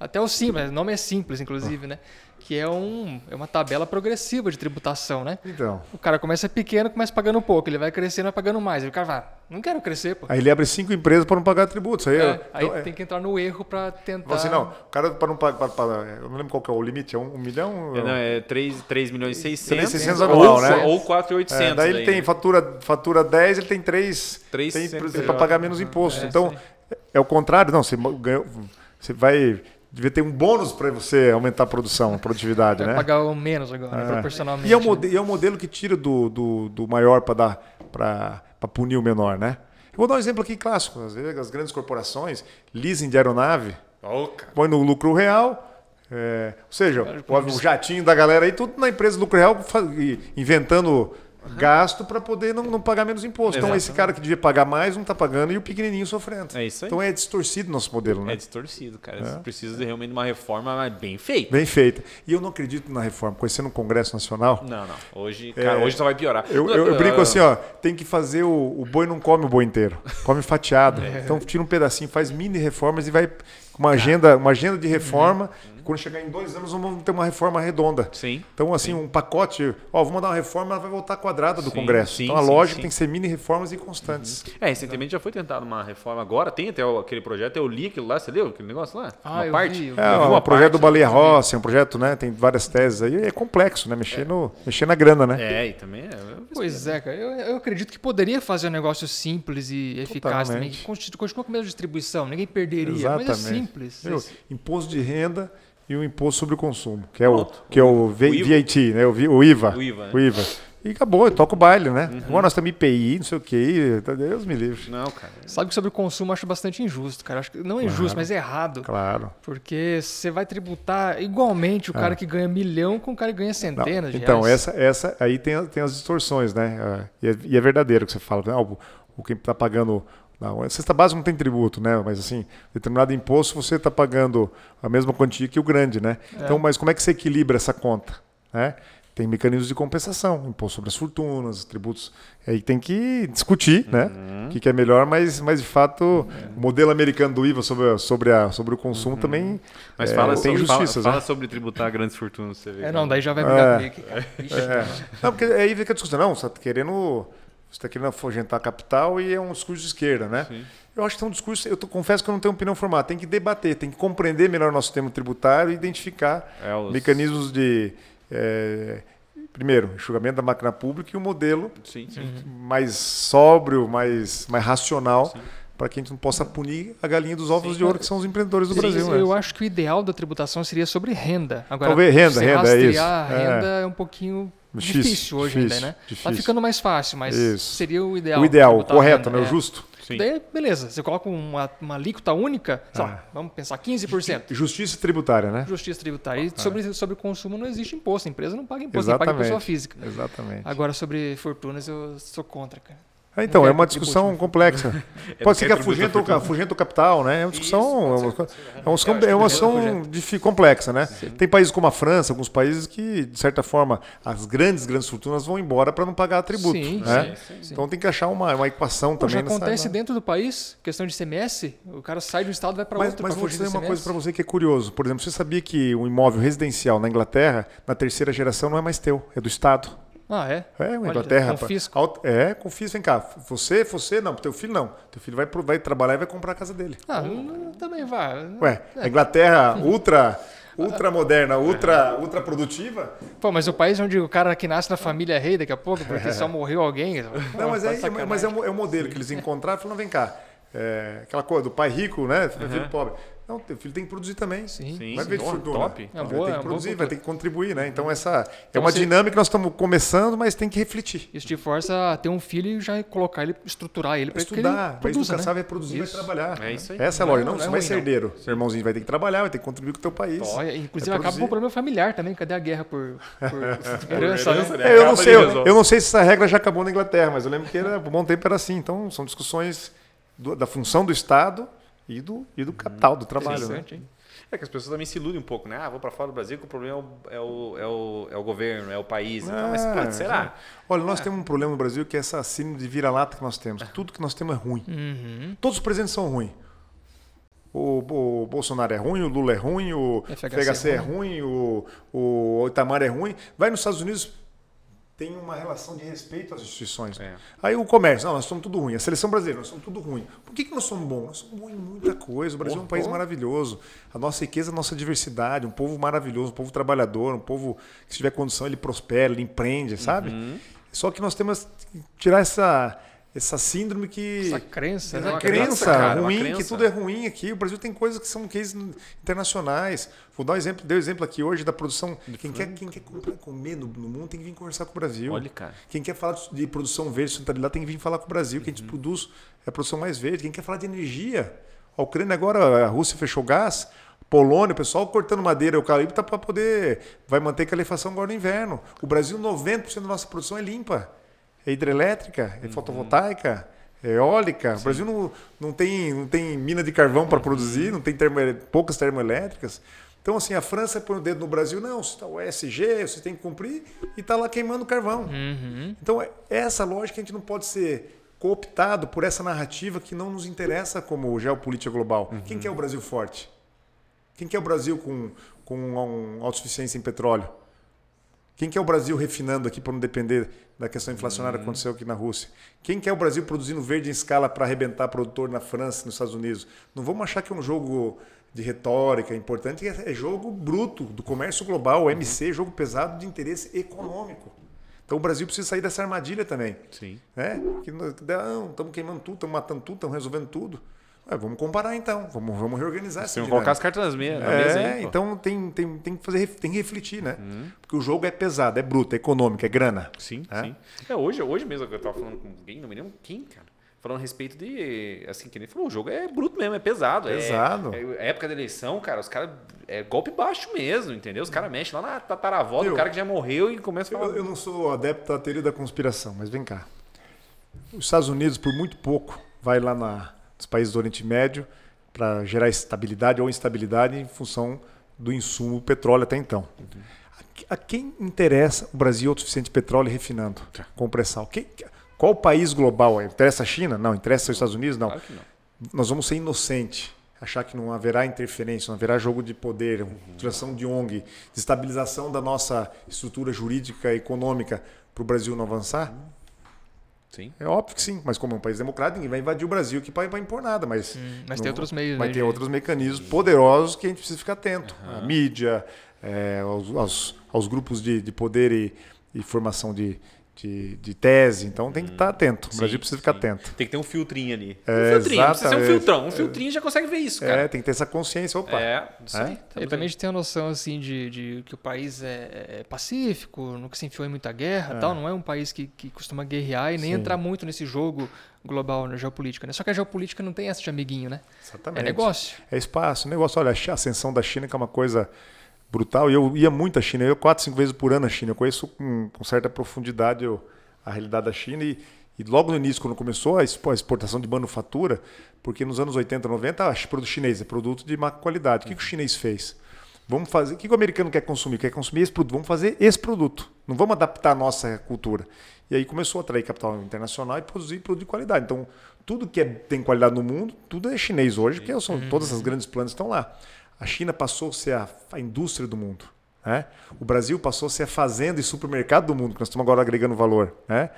Até o simples, o nome é simples, inclusive, né? Que é, um, é uma tabela progressiva de tributação, né? Então. O cara começa pequeno, começa pagando pouco, ele vai crescendo, vai pagando mais. Aí o cara vai, não quero crescer, pô. Aí ele abre cinco empresas para não pagar tributos. Aí, É, aí então, é, tem que entrar no erro pra tentar. assim, não, o cara para não pagar. para- para- eu não lembro qual que é o limite, é um, um milhão? É, não, é 3, 3 milhões e 600. 3.600 ou, anual, né? Ou 4,800. É, daí ele tem né? fatura, fatura 10, ele tem 3 Três tem sempre para pagar menos imposto. É, então, é o contrário, não, você ganhou, você vai devia ter um bônus para você aumentar a produção, a produtividade, Vai né? pagar o menos agora, É. proporcionalmente. E é o, né? mode- e é o modelo que tira do, do, do maior para dar para punir o menor, né? Eu vou dar um exemplo aqui clássico. Às vezes as grandes corporações, leasing de aeronave, cara. põe no lucro real. é, ou seja, o, o jatinho da galera aí, tudo na empresa lucro real, inventando gasto para poder não, não pagar menos imposto. Então, esse cara que devia pagar mais não está pagando e o pequenininho sofrendo. É isso aí. Então, é distorcido o nosso modelo, né? É distorcido, cara. Você precisa de realmente de uma reforma bem feita. Bem feita. E eu não acredito na reforma. Conhecendo o Congresso Nacional, Não, não. Hoje, cara, hoje só vai piorar. É. Eu, eu- eu brinco assim, ó, tem que fazer o, o boi não come o boi inteiro, come fatiado. Então tira um pedacinho, faz mini reformas e vai com uma agenda, uma agenda de reforma. Quando chegar em dois anos, vamos ter uma reforma redonda. Sim. Então, assim, um pacote, ó, vamos dar uma reforma, ela vai voltar quadrada do Sim, Congresso. sim, então a sim, lógica sim. tem que ser mini reformas e constantes. É, recentemente já foi tentado uma reforma agora. Tem até aquele projeto, eu li aquilo lá, você leu aquele negócio lá? Ah, uma eu parte? vi, eu vi. É, vi o uma projeto do Baleia Rossi, é um projeto, né? Tem várias teses aí, é complexo, né? Mexer, no, mexer na grana, né? É, e também é. Pois é, cara. Eu, eu acredito que poderia fazer um negócio simples e eficaz também. Totalmente. que constitu- Continua com a mesma distribuição, ninguém perderia. Mas é Exatamente. simples. Esse- Imposto de renda e o imposto sobre o consumo, que é o, Pronto. que é o, V- O IVA. VAT, né? o, IVA. O IVA, né? O IVA. E acabou, toca o baile, né? Agora nós temos IPI, não sei o que, Deus me livre. Não, cara. Sabe que sobre o consumo eu acho bastante injusto, cara. Acho que não é injusto, mas é errado. Claro. Porque você vai tributar igualmente o cara que ganha milhão com o cara que ganha Não, centenas de então, reais. essa, essa aí tem, tem as distorções, né? Ah, E é, e é verdadeiro o que você fala. né? Ah, o, o quem está pagando. Não, a cesta básica não tem tributo, né? Mas assim, determinado imposto você está pagando a mesma quantia que o grande, né? Então, mas como é que você equilibra essa conta? Né? Tem mecanismos de compensação, imposto sobre as fortunas, tributos. Aí tem que discutir, né? O que, que é melhor, mas, mas de fato, o modelo americano do IVA sobre, a- sobre, a, sobre o consumo também Mas é, fala, tem sobre, fala, injustiças. fala né? sobre tributar grandes fortunas, você vê. É, não, daí já vai brigar É. comigo É. Não, porque aí fica a discussão. Não, você está querendo. Você está querendo afugentar capital e é um discurso de esquerda, né? Eu acho que é um discurso. Eu tô- confesso que eu não tenho opinião formada. Tem que debater, tem que compreender melhor o nosso sistema tributário e identificar É, os- mecanismos de. é, primeiro, enxugamento da máquina pública e um modelo Sim, sim. Mais sóbrio, mais, mais racional para que a gente não possa punir a galinha dos ovos Sim, de ouro, que são os empreendedores do sim, Brasil. Eu né? acho que o ideal da tributação seria sobre renda. Agora, Talvez renda, renda, é isso. A renda é, é um pouquinho difícil, difícil hoje difícil, ainda, né? Tá difícil. Tá ficando mais fácil, mas Isso. seria o ideal. O ideal, o correto, né? O é. justo. Sim. Daí, beleza, você coloca uma, uma alíquota única, ah. lá, vamos pensar 15%. Justiça tributária, né? Justiça tributária. E ah. sobre, sobre consumo não existe imposto, a empresa não paga imposto, Exatamente. paga pessoa física. Exatamente. Agora, sobre fortunas, eu sou contra, cara. É, então, é uma discussão complexa. Pode ser que afugenta o, capital, né? É uma discussão, Isso, é uma, é uma discussão complexa, né? Sim. Tem países como a França, alguns países que, de certa forma, as grandes, grandes fortunas vão embora para não pagar tributo. Sim, né? sim, sim, Então tem que achar uma, uma equação Pô, também. Já acontece nessa... dentro do país, questão de CMS, o cara sai de um estado e vai para outro. Mas vou dizer uma coisa para você que é curioso. Por exemplo, você sabia que um imóvel residencial na Inglaterra, na terceira geração, não é mais teu, é do Estado. Ah, é? É, a Inglaterra. Confisco. É, confisco. Vem cá. Você, você, não. Teu filho não. Teu filho vai, vai trabalhar e vai comprar a casa dele. Ah, também vai. Ué, é. a Inglaterra ultra ultra moderna, ultra, ultra produtiva. Pô, mas o país onde o cara que nasce na família é rei daqui a pouco, porque só morreu alguém. Não, mas, é, mas é, o, é o modelo que eles encontraram e falaram, vem cá, é, aquela coisa do pai rico, né? Filho uhum. pobre. Não, teu filho tem que produzir também. Sim, sim. Vai ver de fortuna. Top. É boa, vai ter que produzir, vai ter que contribuir, né? Então essa é então, é uma você... dinâmica que nós estamos começando, mas tem que refletir. Isso te força a ter um filho e já colocar ele, estruturar ele para estudar, ele produza, vai né? vai produzir, isso. vai trabalhar. É isso aí. Essa é a lógica. Não, não, não você é vai ser herdeiro. Seu irmãozinho vai ter que trabalhar, vai ter que contribuir com o teu país. inclusive acaba com o problema familiar também. Cadê a guerra por, por herança? né? eu, não sei, eu, eu, não sei se essa regra já acabou na Inglaterra, mas eu lembro que era, por um bom tempo era assim. Então são discussões do, da função do Estado e do, e do capital, do trabalho. Né? É que as pessoas também se iludem um pouco, né? Ah, vou para fora do Brasil que o problema é o, é o, é o governo, é o país. É, então, mas pode, será? Olha, nós é. temos um problema no Brasil que é essa síndrome de vira-lata que nós temos. Tudo que nós temos é ruim. Uhum. Todos os presidentes são ruins. O, o, Bolsonaro é ruim, o Lula é ruim, o FHC, FHC é ruim, o, o Itamar é ruim. Vai nos Estados Unidos, tem uma relação de respeito às instituições. É. Aí o comércio, não, nós somos tudo ruim. A seleção brasileira, nós somos tudo ruim. Por que, que nós somos bons? Nós somos bons em muita coisa. O Brasil é um país maravilhoso. A nossa riqueza, a nossa diversidade, um povo maravilhoso, um povo trabalhador, um povo que se tiver condição, ele prospera, ele empreende, sabe? Uhum. Só que nós temos que tirar essa essa síndrome que. Essa crença, essa né? crença cara, ruim, crença. que tudo é ruim aqui. O Brasil tem coisas que são cases internacionais. Vou dar um exemplo, dei um exemplo aqui hoje da produção. quem quer, quem quer comer no, no, mundo tem que vir conversar com o Brasil. Olha, cara. Quem quer falar de produção verde, sustentabilidade, tem que vir falar com o Brasil, que a gente uhum. produz é a produção mais verde. Quem quer falar de energia. A Ucrânia agora, a Rússia fechou gás. Polônia, o pessoal cortando madeira eucalipto para poder. Vai manter a calefação agora no inverno. O Brasil, 90% da nossa produção é limpa é hidrelétrica, é uhum. fotovoltaica, é eólica. Sim. O Brasil não, não, tem, não tem mina de carvão para produzir, não tem termo, poucas termoelétricas. Então, assim, a França põe o dedo no Brasil, não, está o ESG, você tem que cumprir, e está lá queimando carvão. Uhum. Então, é essa lógica a gente não pode ser cooptado por essa narrativa que não nos interessa como geopolítica global. Uhum. Quem quer o Brasil forte? Quem quer o Brasil com, com um autossuficiência em petróleo? Quem quer o Brasil refinando aqui para não depender da questão inflacionária uhum. que aconteceu aqui na Rússia? Quem quer o Brasil produzindo verde em escala para arrebentar produtor na França, nos Estados Unidos? Não vamos achar que é um jogo de retórica importante, é jogo bruto do comércio global, MC, jogo pesado de interesse econômico. Então o Brasil precisa sair dessa armadilha também. Sim. Né? Que, não, estamos queimando tudo, estamos matando tudo, estamos resolvendo tudo. É, vamos comparar então, vamos, vamos reorganizar essa Vamos colocar as cartas nas mesa, na é, mesa aí, então tem, tem, tem que fazer, tem que refletir, né? Uhum. Porque o jogo é pesado, é bruto, é econômico, é grana. Sim, é? sim. É, hoje, hoje mesmo eu estava falando com alguém, não me lembro quem, cara. Falando a respeito de. Assim, que ele falou, o jogo é bruto mesmo, é pesado. É pesado. É, é época da eleição, cara, os caras. É golpe baixo mesmo, entendeu? Os caras mexem lá na tataravó do cara que já morreu e começa a falar. Eu, eu não sou adepto da teoria da conspiração, mas vem cá. Os Estados Unidos, por muito pouco, vai lá na, nos países do Oriente Médio para gerar estabilidade ou instabilidade em função do insumo petróleo até então. Uhum. A, a, quem interessa o Brasil autossuficiente petróleo refinando tá. com pré-sal? Qual país global? Interessa a China? Não. Interessa os Estados Unidos? Não. Claro não. Nós vamos ser inocentes achar que não haverá interferência, não haverá jogo de poder, utilização de ONG, desestabilização da nossa estrutura jurídica e econômica para o Brasil não avançar? Sim. É óbvio que sim, mas como é um país democrático, ninguém vai invadir o Brasil que vai, vai impor nada. Mas, hum, mas tem outros meios. Vai né, ter outros mecanismos poderosos que a gente precisa ficar atento. Uhum. A mídia, é, aos, aos, aos, grupos de, de poder e, e formação de, de, de tese. Então tem que estar atento. O Sim, Brasil precisa ficar sim. atento. Tem que ter um filtrinho ali. É, um filtrinho, não precisa ser um filtrão. Um filtrinho já consegue ver isso, cara. É, tem que ter essa consciência. Opa, É, isso É? aí. E Estamos também a gente tem a noção assim de, de que o país é, é pacífico, nunca se enfiou em muita guerra, tal. Não é um país que, que costuma guerrear e nem Sim. entrar muito nesse jogo global na geopolítica, né? Só que a geopolítica não tem essa de amiguinho, né? Exatamente. É negócio. É espaço. Negócio, olha, a ascensão da China que é uma coisa brutal. E eu ia muito à China. Eu ia quatro, cinco vezes por ano à China. Eu conheço com, com certa profundidade eu- a realidade da China. E, e logo no início, quando começou a expo- a exportação de manufatura, porque nos anos 80, 90, ah, produto chinês é produto de má qualidade. O que, que o chinês fez? Vamos fazer. O que o americano quer consumir? Quer consumir esse produto. Vamos fazer esse produto. Não vamos adaptar a nossa cultura. E aí começou a atrair capital internacional e produzir produto de qualidade. Então, tudo que é- tem qualidade no mundo, tudo é chinês hoje, porque são, todas as grandes plantas estão lá. A China passou a ser a, a indústria do mundo. Né? O Brasil passou a ser a fazenda e supermercado do mundo, que nós estamos agora agregando valor. Né?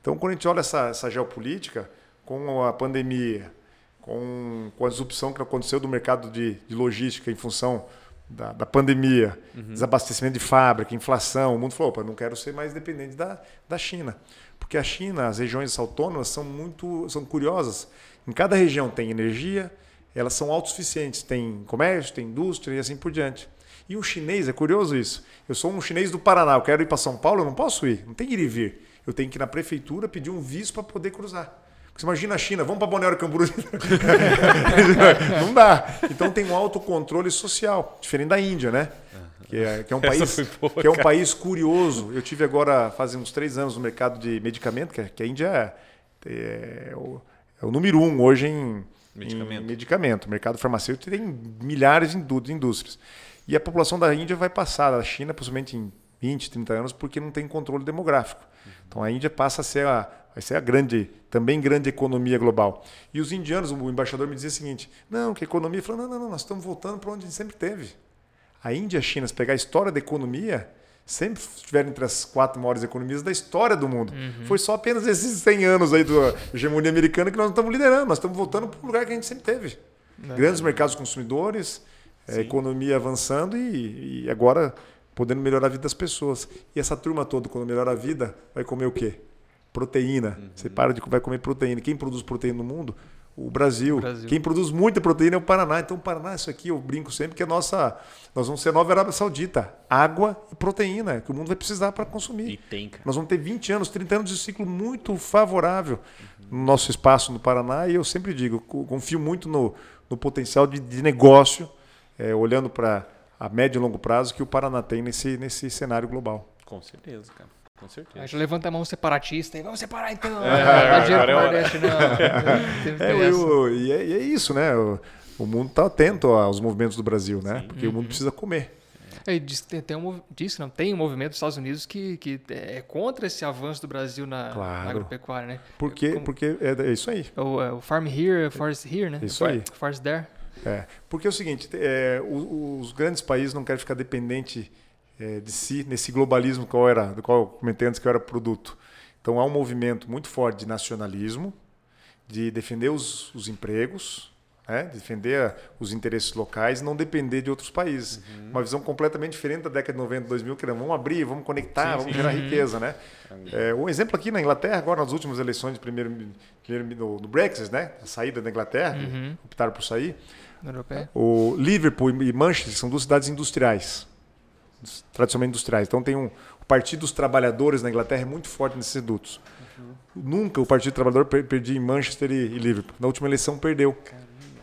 Então, quando a gente olha essa, essa geopolítica, com a pandemia, com, com a disrupção que aconteceu do mercado de, de logística em função da, da pandemia, desabastecimento de fábrica, inflação, o mundo falou, opa, não quero ser mais dependente da, da China. Porque a China, as regiões autônomas são muito são curiosas. Em cada região tem energia, elas são autossuficientes, tem comércio, tem indústria e assim por diante. E o chinês, é curioso isso. Eu sou um chinês do Paraná, eu quero ir para São Paulo, eu não posso ir, não tem ir e vir. Eu tenho que ir na prefeitura pedir um visto para poder cruzar. Porque você imagina a China, vamos para Balneário Camboriú. não dá. Então tem um autocontrole social, diferente da Índia, né? Que é, que é um país, boa, que é um país curioso. Eu tive agora, faz uns três anos, no mercado de medicamento, que, que a Índia é, é o, é o número um hoje em Medicamento. medicamento. O mercado farmacêutico tem milhares de indú- de indústrias. E a população da Índia vai passar da China, possivelmente em 20, 30 anos, porque não tem controle demográfico. Então a Índia passa a ser a, vai ser a grande, também grande economia global. E os indianos, o embaixador me dizia o seguinte: não, que a economia. Falou: não, não, não, nós estamos voltando para onde a gente sempre teve. A Índia e a China, se pegar a história da economia, sempre estiveram entre as quatro maiores economias da história do mundo. Foi só apenas esses 100 anos aí da hegemonia americana que nós não estamos liderando. Nós estamos voltando para o lugar que a gente sempre teve. Grandes mercados consumidores, eh, economia avançando e, e agora podendo melhorar a vida das pessoas. E essa turma toda, quando melhora a vida, vai comer o quê? Proteína. Você para de vai comer proteína. Quem produz proteína no mundo? O Brasil. Brasil. Quem produz muita proteína é o Paraná. Então, o Paraná, isso aqui eu brinco sempre que é nossa. Nós vamos ser a nova Arábia Saudita. Água e proteína, que o mundo vai precisar para consumir. E tem, cara. Nós vamos ter 20 anos, 30 anos de ciclo muito favorável no nosso espaço no Paraná. E eu sempre digo, co- confio muito no, no potencial de, de negócio, eh, olhando para a médio e longo prazo, que o Paraná tem nesse, nesse cenário global. Com certeza, cara. Com certeza. já levanta a mão separatista e vamos separar então. É, não dá dinheiro é pro. Nordeste, não. É, eu- e, é, e é isso, né? O, o mundo está atento aos movimentos do Brasil, né? Porque o mundo precisa comer. É, e diz, tem, tem um, diz que não, tem um movimento dos Estados Unidos que, que é contra esse avanço do Brasil na, Claro. na agropecuária, né? Por quê? Como- Porque é, é isso aí. O, é, o Farm Here, Forest Here, né? Isso aí. Forest There. É, porque é o seguinte, é, o- os grandes países não querem ficar dependente é, de si nesse globalismo qual era, do qual eu comentei antes que era produto. Então há um movimento muito forte de nacionalismo, de defender os, os empregos, né, defender a- os interesses locais e não depender de outros países. Uma visão completamente diferente da década de 90, 2000, que era vamos abrir, vamos conectar, vamos gerar riqueza. Né? É, um exemplo aqui na Inglaterra, agora nas últimas eleições de primeiro, primeiro no, no Brexit, né, a saída da Inglaterra, optaram por sair. Europeia. O Liverpool e Manchester são duas cidades industriais, tradicionalmente industriais. Então tem um o Partido dos Trabalhadores na Inglaterra é muito forte nesses redutos. Nunca o Partido Trabalhador per- perdia em Manchester e, e Liverpool. Na última eleição perdeu.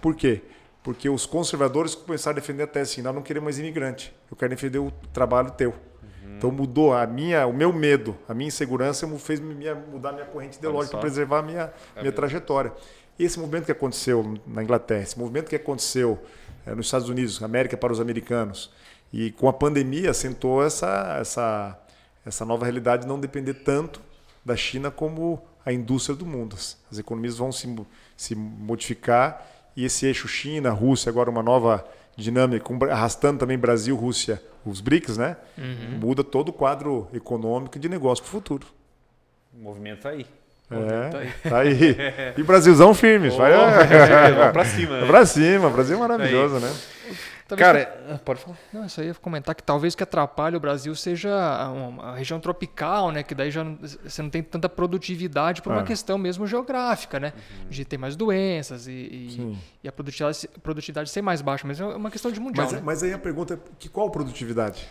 Por quê? Porque os conservadores começaram a defender a tese assim, nós não queremos mais imigrante, eu quero defender o trabalho teu. Então mudou a minha, o meu medo, a minha insegurança fez me- mudar a minha corrente ideológica para preservar a minha, minha trajetória. E esse movimento que aconteceu na Inglaterra, esse movimento que aconteceu eh, nos Estados Unidos, América para os americanos, e com a pandemia acentuou essa, essa, essa nova realidade de não depender tanto da China como a indústria do mundo. As as economias vão se, se modificar e esse eixo China, Rússia, agora uma nova dinâmica, arrastando também Brasil, Rússia, os BRICS, né? Muda todo o quadro econômico e de negócio para o futuro. O movimento tá aí. É, tá aí. tá aí. E Brasilzão firme. vai, Vamos pra cima. é pra cima. Brasil é maravilhoso, né? Talvez Cara, que- ah, pode falar. Não, isso aí eu ia comentar que talvez o que atrapalhe o Brasil seja a, uma- região tropical, né? Que daí já não- você não tem tanta produtividade por uma Ah. questão mesmo geográfica, né? Uhum. De ter mais doenças e, e, e a produtividade, produtividade ser mais baixa. Mas é uma questão de mundial, Mas, né? mas aí a pergunta é: que qual produtividade?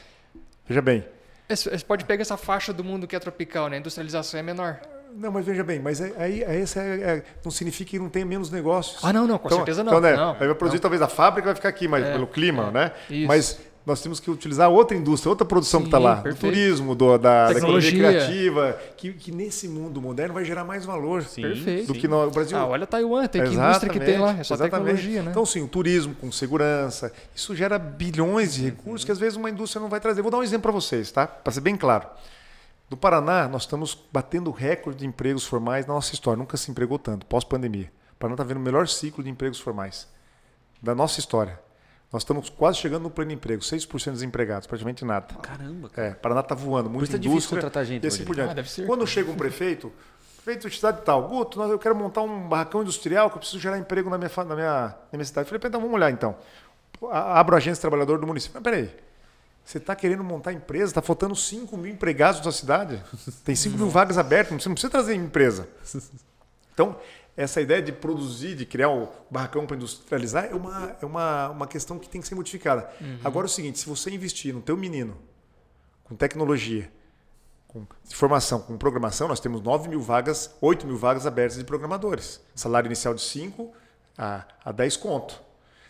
Veja bem. Esse- Você pode pegar essa faixa do mundo que é tropical, né? A industrialização é menor. Não, mas veja bem, mas aí, aí, aí essa é- é- não significa que não tenha menos negócios. Ah, não, não, com Então- certeza não. Então, né, não, aí vai produzir, talvez a fábrica vai ficar aqui, mas É, pelo clima, é, né? isso. Mas nós temos que utilizar outra indústria, outra produção que está Sim, lá. Do perfeito. turismo, do, da, da economia Tecnologia. criativa, que, que nesse mundo moderno vai gerar mais valor Sim, Perfeito. do que no, Brasil. Ah, olha Taiwan, tem que indústria que tem lá, é só exatamente. tecnologia, né? Então, sim, o turismo com segurança, isso gera bilhões de Uhum. recursos que às vezes uma indústria não vai trazer. Vou dar um exemplo para vocês, tá? Para ser bem claro. No Paraná, nós estamos batendo recorde de empregos formais na nossa história. Nunca se empregou tanto, pós-pandemia. O Paraná está vendo o melhor ciclo de empregos formais da nossa história. Nós estamos quase chegando no pleno emprego, 6% desempregados, praticamente nada. Caramba, cara. É, Paraná está voando, Por muita isso tá difícil indústria contratar gente, assim por diante. Ah, deve ser. Quando chega um prefeito, prefeito de cidade tal, Guto, eu quero montar um barracão industrial que eu preciso gerar emprego na minha, na minha, na minha cidade. Eu falei, então vamos olhar então. Abro a agência trabalhador do município. Mas peraí, você está querendo montar empresa, está faltando 5 mil empregados na sua cidade. Tem 5 mil vagas abertas, você não precisa trazer empresa. Então, essa ideia de produzir, de criar o barracão para industrializar, é uma, é uma, uma questão que tem que ser modificada. Agora é o seguinte, se você investir no teu menino, com tecnologia, com formação, com programação, nós temos 9 mil vagas, 8 mil vagas abertas de programadores. Salário inicial de 5 a, a 10 conto.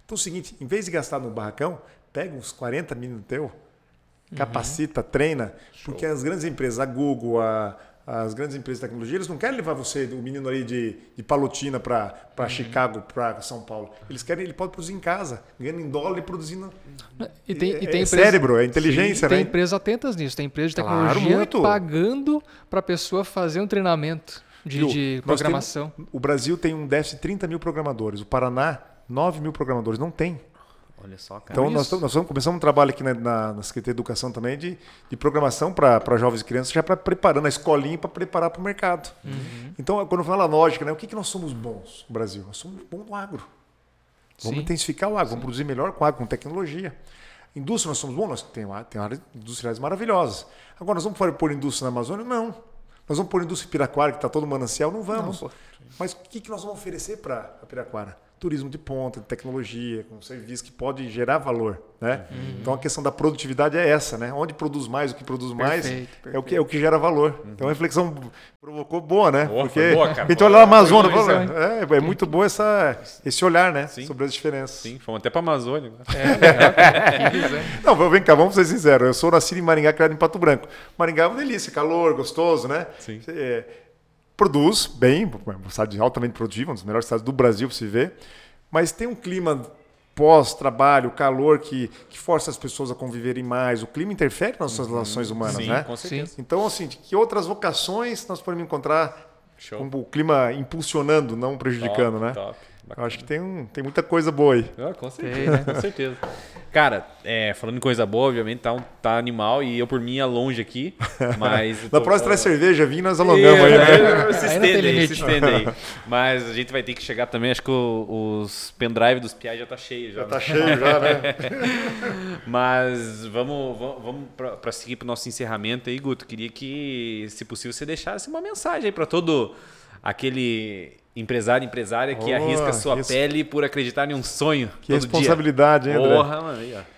Então é o seguinte, em vez de gastar no barracão, pega uns 40 meninos teu, capacita, treina, porque as grandes empresas, a Google, a- as grandes empresas de tecnologia, eles não querem levar você, o menino ali de, de Palotina para Chicago, para São Paulo. Eles querem, ele pode produzir em casa, ganhando em dólar e produzindo. E tem, e é, tem é empresa- cérebro, é inteligência, tem né? empresas atentas nisso, tem empresas de Claro, tecnologia muito. pagando para a pessoa fazer um treinamento de, Viu? de programação. temos- o Brasil tem um déficit de 30 mil programadores. O Paraná, 9 mil programadores. Não tem. Olha só, cara. Então, nós, tamo- nós vamos começar um trabalho aqui na, na, na Secretaria de Educação também de, de programação para jovens e crianças, já para preparando a escolinha para preparar para o mercado. Uhum. Então, quando fala a lógica, né, o que, que nós somos bons no Brasil? Nós somos bons no agro. Vamos Sim. intensificar o agro, vamos produzir melhor com agro, com tecnologia. Indústria, nós somos bons, nós temos tem áreas industriais maravilhosas. Agora, nós vamos pôr indústria na Amazônia? Não. Nós vamos pôr indústria em Piraquara, que está todo manancial? Não vamos. pô. Mas o que, que nós vamos oferecer para Piraquara? Turismo de ponta, de tecnologia, com serviço que pode gerar valor. Né? Uhum. Então a questão da produtividade é essa, né? Onde produz mais, o que produz mais Perfeito, é o que, é o que gera valor. Então a reflexão provocou boa, né? Boa, Porque boa, cara. a gente olha lá na Amazônia, visão, é, é muito bom essa, esse olhar, né? Sim. Sobre as diferenças. Sim, fomos até pra Amazônia. Não, vem cá, vamos ser sinceros. Eu sou nascido em Maringá, criado em Pato Branco. Maringá é uma delícia, calor, gostoso, né? Sim. É, produz bem, uma cidade altamente produtiva, uma das melhores cidades do Brasil para se ver, mas tem um clima pós-trabalho, calor que, que força as pessoas a conviverem mais. O clima interfere nas nossas relações humanas, Sim, né? com certeza. Então, assim, de que outras vocações nós podemos encontrar Show. com o clima impulsionando, não prejudicando, Top, né? top. Eu acho que tem, um, tem muita coisa boa aí. Ah, com certeza, Tem, né? com certeza. Cara, é, falando em coisa boa, obviamente tá, um- tá animal e eu por mim ia longe aqui, mas... Na tô- próxima traz cerveja, vinho, nós alongamos aí, né? É, se estende aí, se estende aí. Mas a gente vai ter que chegar também, acho que o- os pendrive dos piais já tá cheio já. Já tá né? cheio já, né? Mas vamos, vamos, vamos para seguir para o nosso encerramento aí, Guto. Queria que, se possível, você deixasse uma mensagem aí para todo aquele empresário, empresária que Oh, arrisca sua isso. pele por acreditar em um sonho. Que responsabilidade, hein, dia. André? Porra, mano. Aí, ó.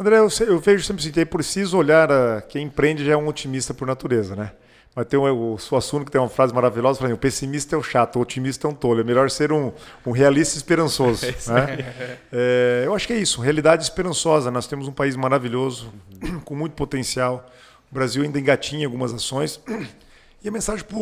André, eu, eu vejo sempre assim, é preciso olhar a, quem empreende já é um otimista por natureza, né? Mas tem um, o Suassuna que tem uma frase maravilhosa, falando, o pessimista é o chato, o otimista é um tolo. É melhor ser um, um realista esperançoso. né? É, eu acho que é isso, realidade esperançosa. Nós temos um país maravilhoso, com muito potencial. O Brasil ainda engatinha algumas ações. E a mensagem para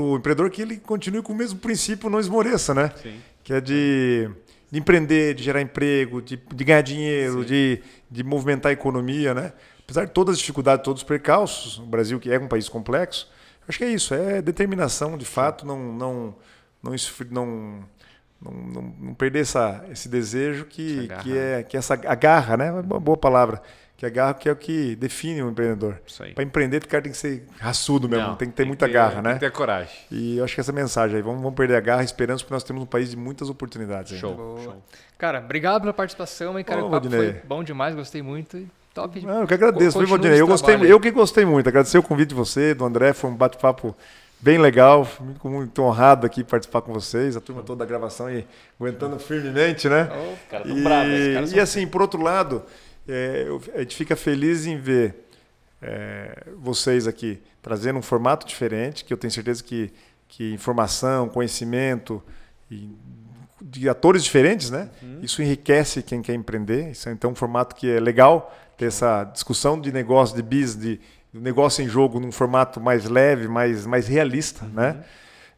o empreendedor é que ele continue com o mesmo princípio, não esmoreça, né? Sim. Que é de, de empreender, de gerar emprego, de, de ganhar dinheiro, de, de movimentar a economia, né? Apesar de todas as dificuldades, todos os percalços, o Brasil que é um país complexo, acho que é isso, é determinação, de fato, não não não não, não, não- não perder essa, esse desejo que, garra. que é que essa a garra, né? É uma boa palavra, que a garra que é o que define o empreendedor. Isso aí. Para empreender, o cara tem que ser raçudo mesmo, Não, tem que ter muita garra, né? Tem que ter coragem. E eu acho que essa mensagem aí, vamos, vamos perder a garra esperança, porque nós temos um país de muitas oportunidades. ainda. Show, Boa. show. Cara, obrigado pela participação, hein, cara. Ô, o papo Valdinei. foi bom demais, gostei muito. e Top. Não, eu que agradeço, viu, Valdinei? Eu gostei, eu que gostei muito. Agradecer o convite de você, do André, foi um bate-papo bem legal. Fico muito honrado aqui participar com vocês, a turma toda da gravação e aguentando firmemente, né? Ô, Cara, E, bravos, e assim, por outro lado, é, a gente fica feliz em ver é, vocês aqui trazendo um formato diferente, que eu tenho certeza que, que informação, conhecimento e de atores diferentes, né? Isso enriquece quem quer empreender. Isso é então um formato que é legal ter essa discussão de negócio, de business, de, negócio em jogo num formato mais leve, mais, mais realista, né?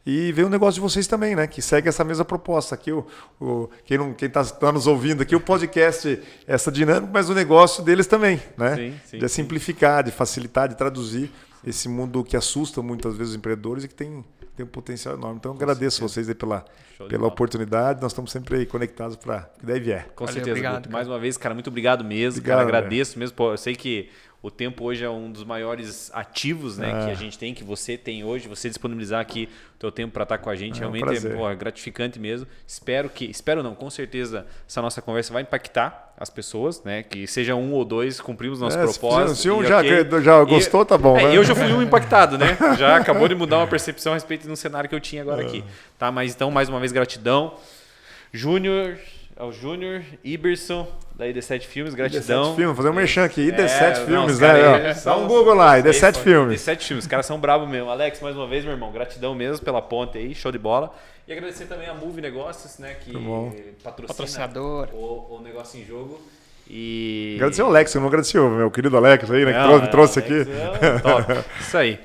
E ver o negócio de vocês também, né? Que segue essa mesma proposta aqui. O, o, quem não, quem está nos ouvindo aqui, o podcast, essa dinâmica, mas o negócio deles também, né? Sim, sim, de sim. simplificar, de facilitar, de traduzir esse mundo que assusta muitas vezes os empreendedores e que tem, tem um potencial enorme. Então, eu agradeço vocês aí pela, Show pela oportunidade. Nós estamos sempre aí conectados para o que daí vier. Com Valeu, certeza. obrigado. Mais uma vez, cara, muito obrigado mesmo. Obrigado, cara, agradeço mesmo. Pô, eu sei que o tempo hoje é um dos maiores ativos né, É. que a gente tem, que você tem hoje. Você disponibilizar aqui o teu tempo para estar com a gente É um realmente prazer. é é gratificante mesmo. Espero que, espero não, com certeza essa nossa conversa vai impactar as pessoas, né? Que seja um ou dois cumprimos nosso É, se- propósito. se um e já- ok. já E- gostou, tá bom, É, né? Eu já fui um impactado, né? Já acabou de mudar uma percepção a respeito do cenário que eu tinha agora aqui. Tá, mas então, mais uma vez, gratidão. Júnior, ao Júnior, Iberson, da ID7 Filmes, gratidão. ID7 Filmes, fazer um merchan aqui. ID7 É, não, Filmes, caras né? são- Dá um Google lá, ID7 Esse- Filmes. ID7 Filmes, os caras são bravos mesmo. Alex, mais uma vez, meu irmão, gratidão mesmo pela ponte aí, show de bola. E agradecer também a Move Negócios, né, que patrocina Patrocinador. o, o negócio em jogo. E... Agradecer ao Alex, eu não agradeci o meu querido Alex aí, né? Que Não, trouxe, é, trouxe Alex aqui. é top. Isso aí.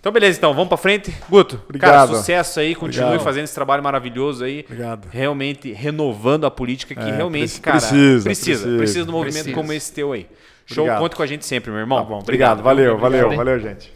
Então, beleza, então, vamos pra frente. Guto, cara, Obrigado. sucesso aí, continue Obrigado. fazendo esse trabalho maravilhoso aí. Obrigado. Realmente renovando a política que É, realmente, preci- cara, precisa, precisa, precisa. precisa de um movimento Precisa. como esse teu aí. Show, Obrigado. conte com a gente sempre, meu irmão. Tá bom, obrigado. Valeu, valeu, Obrigado, hein? valeu, gente.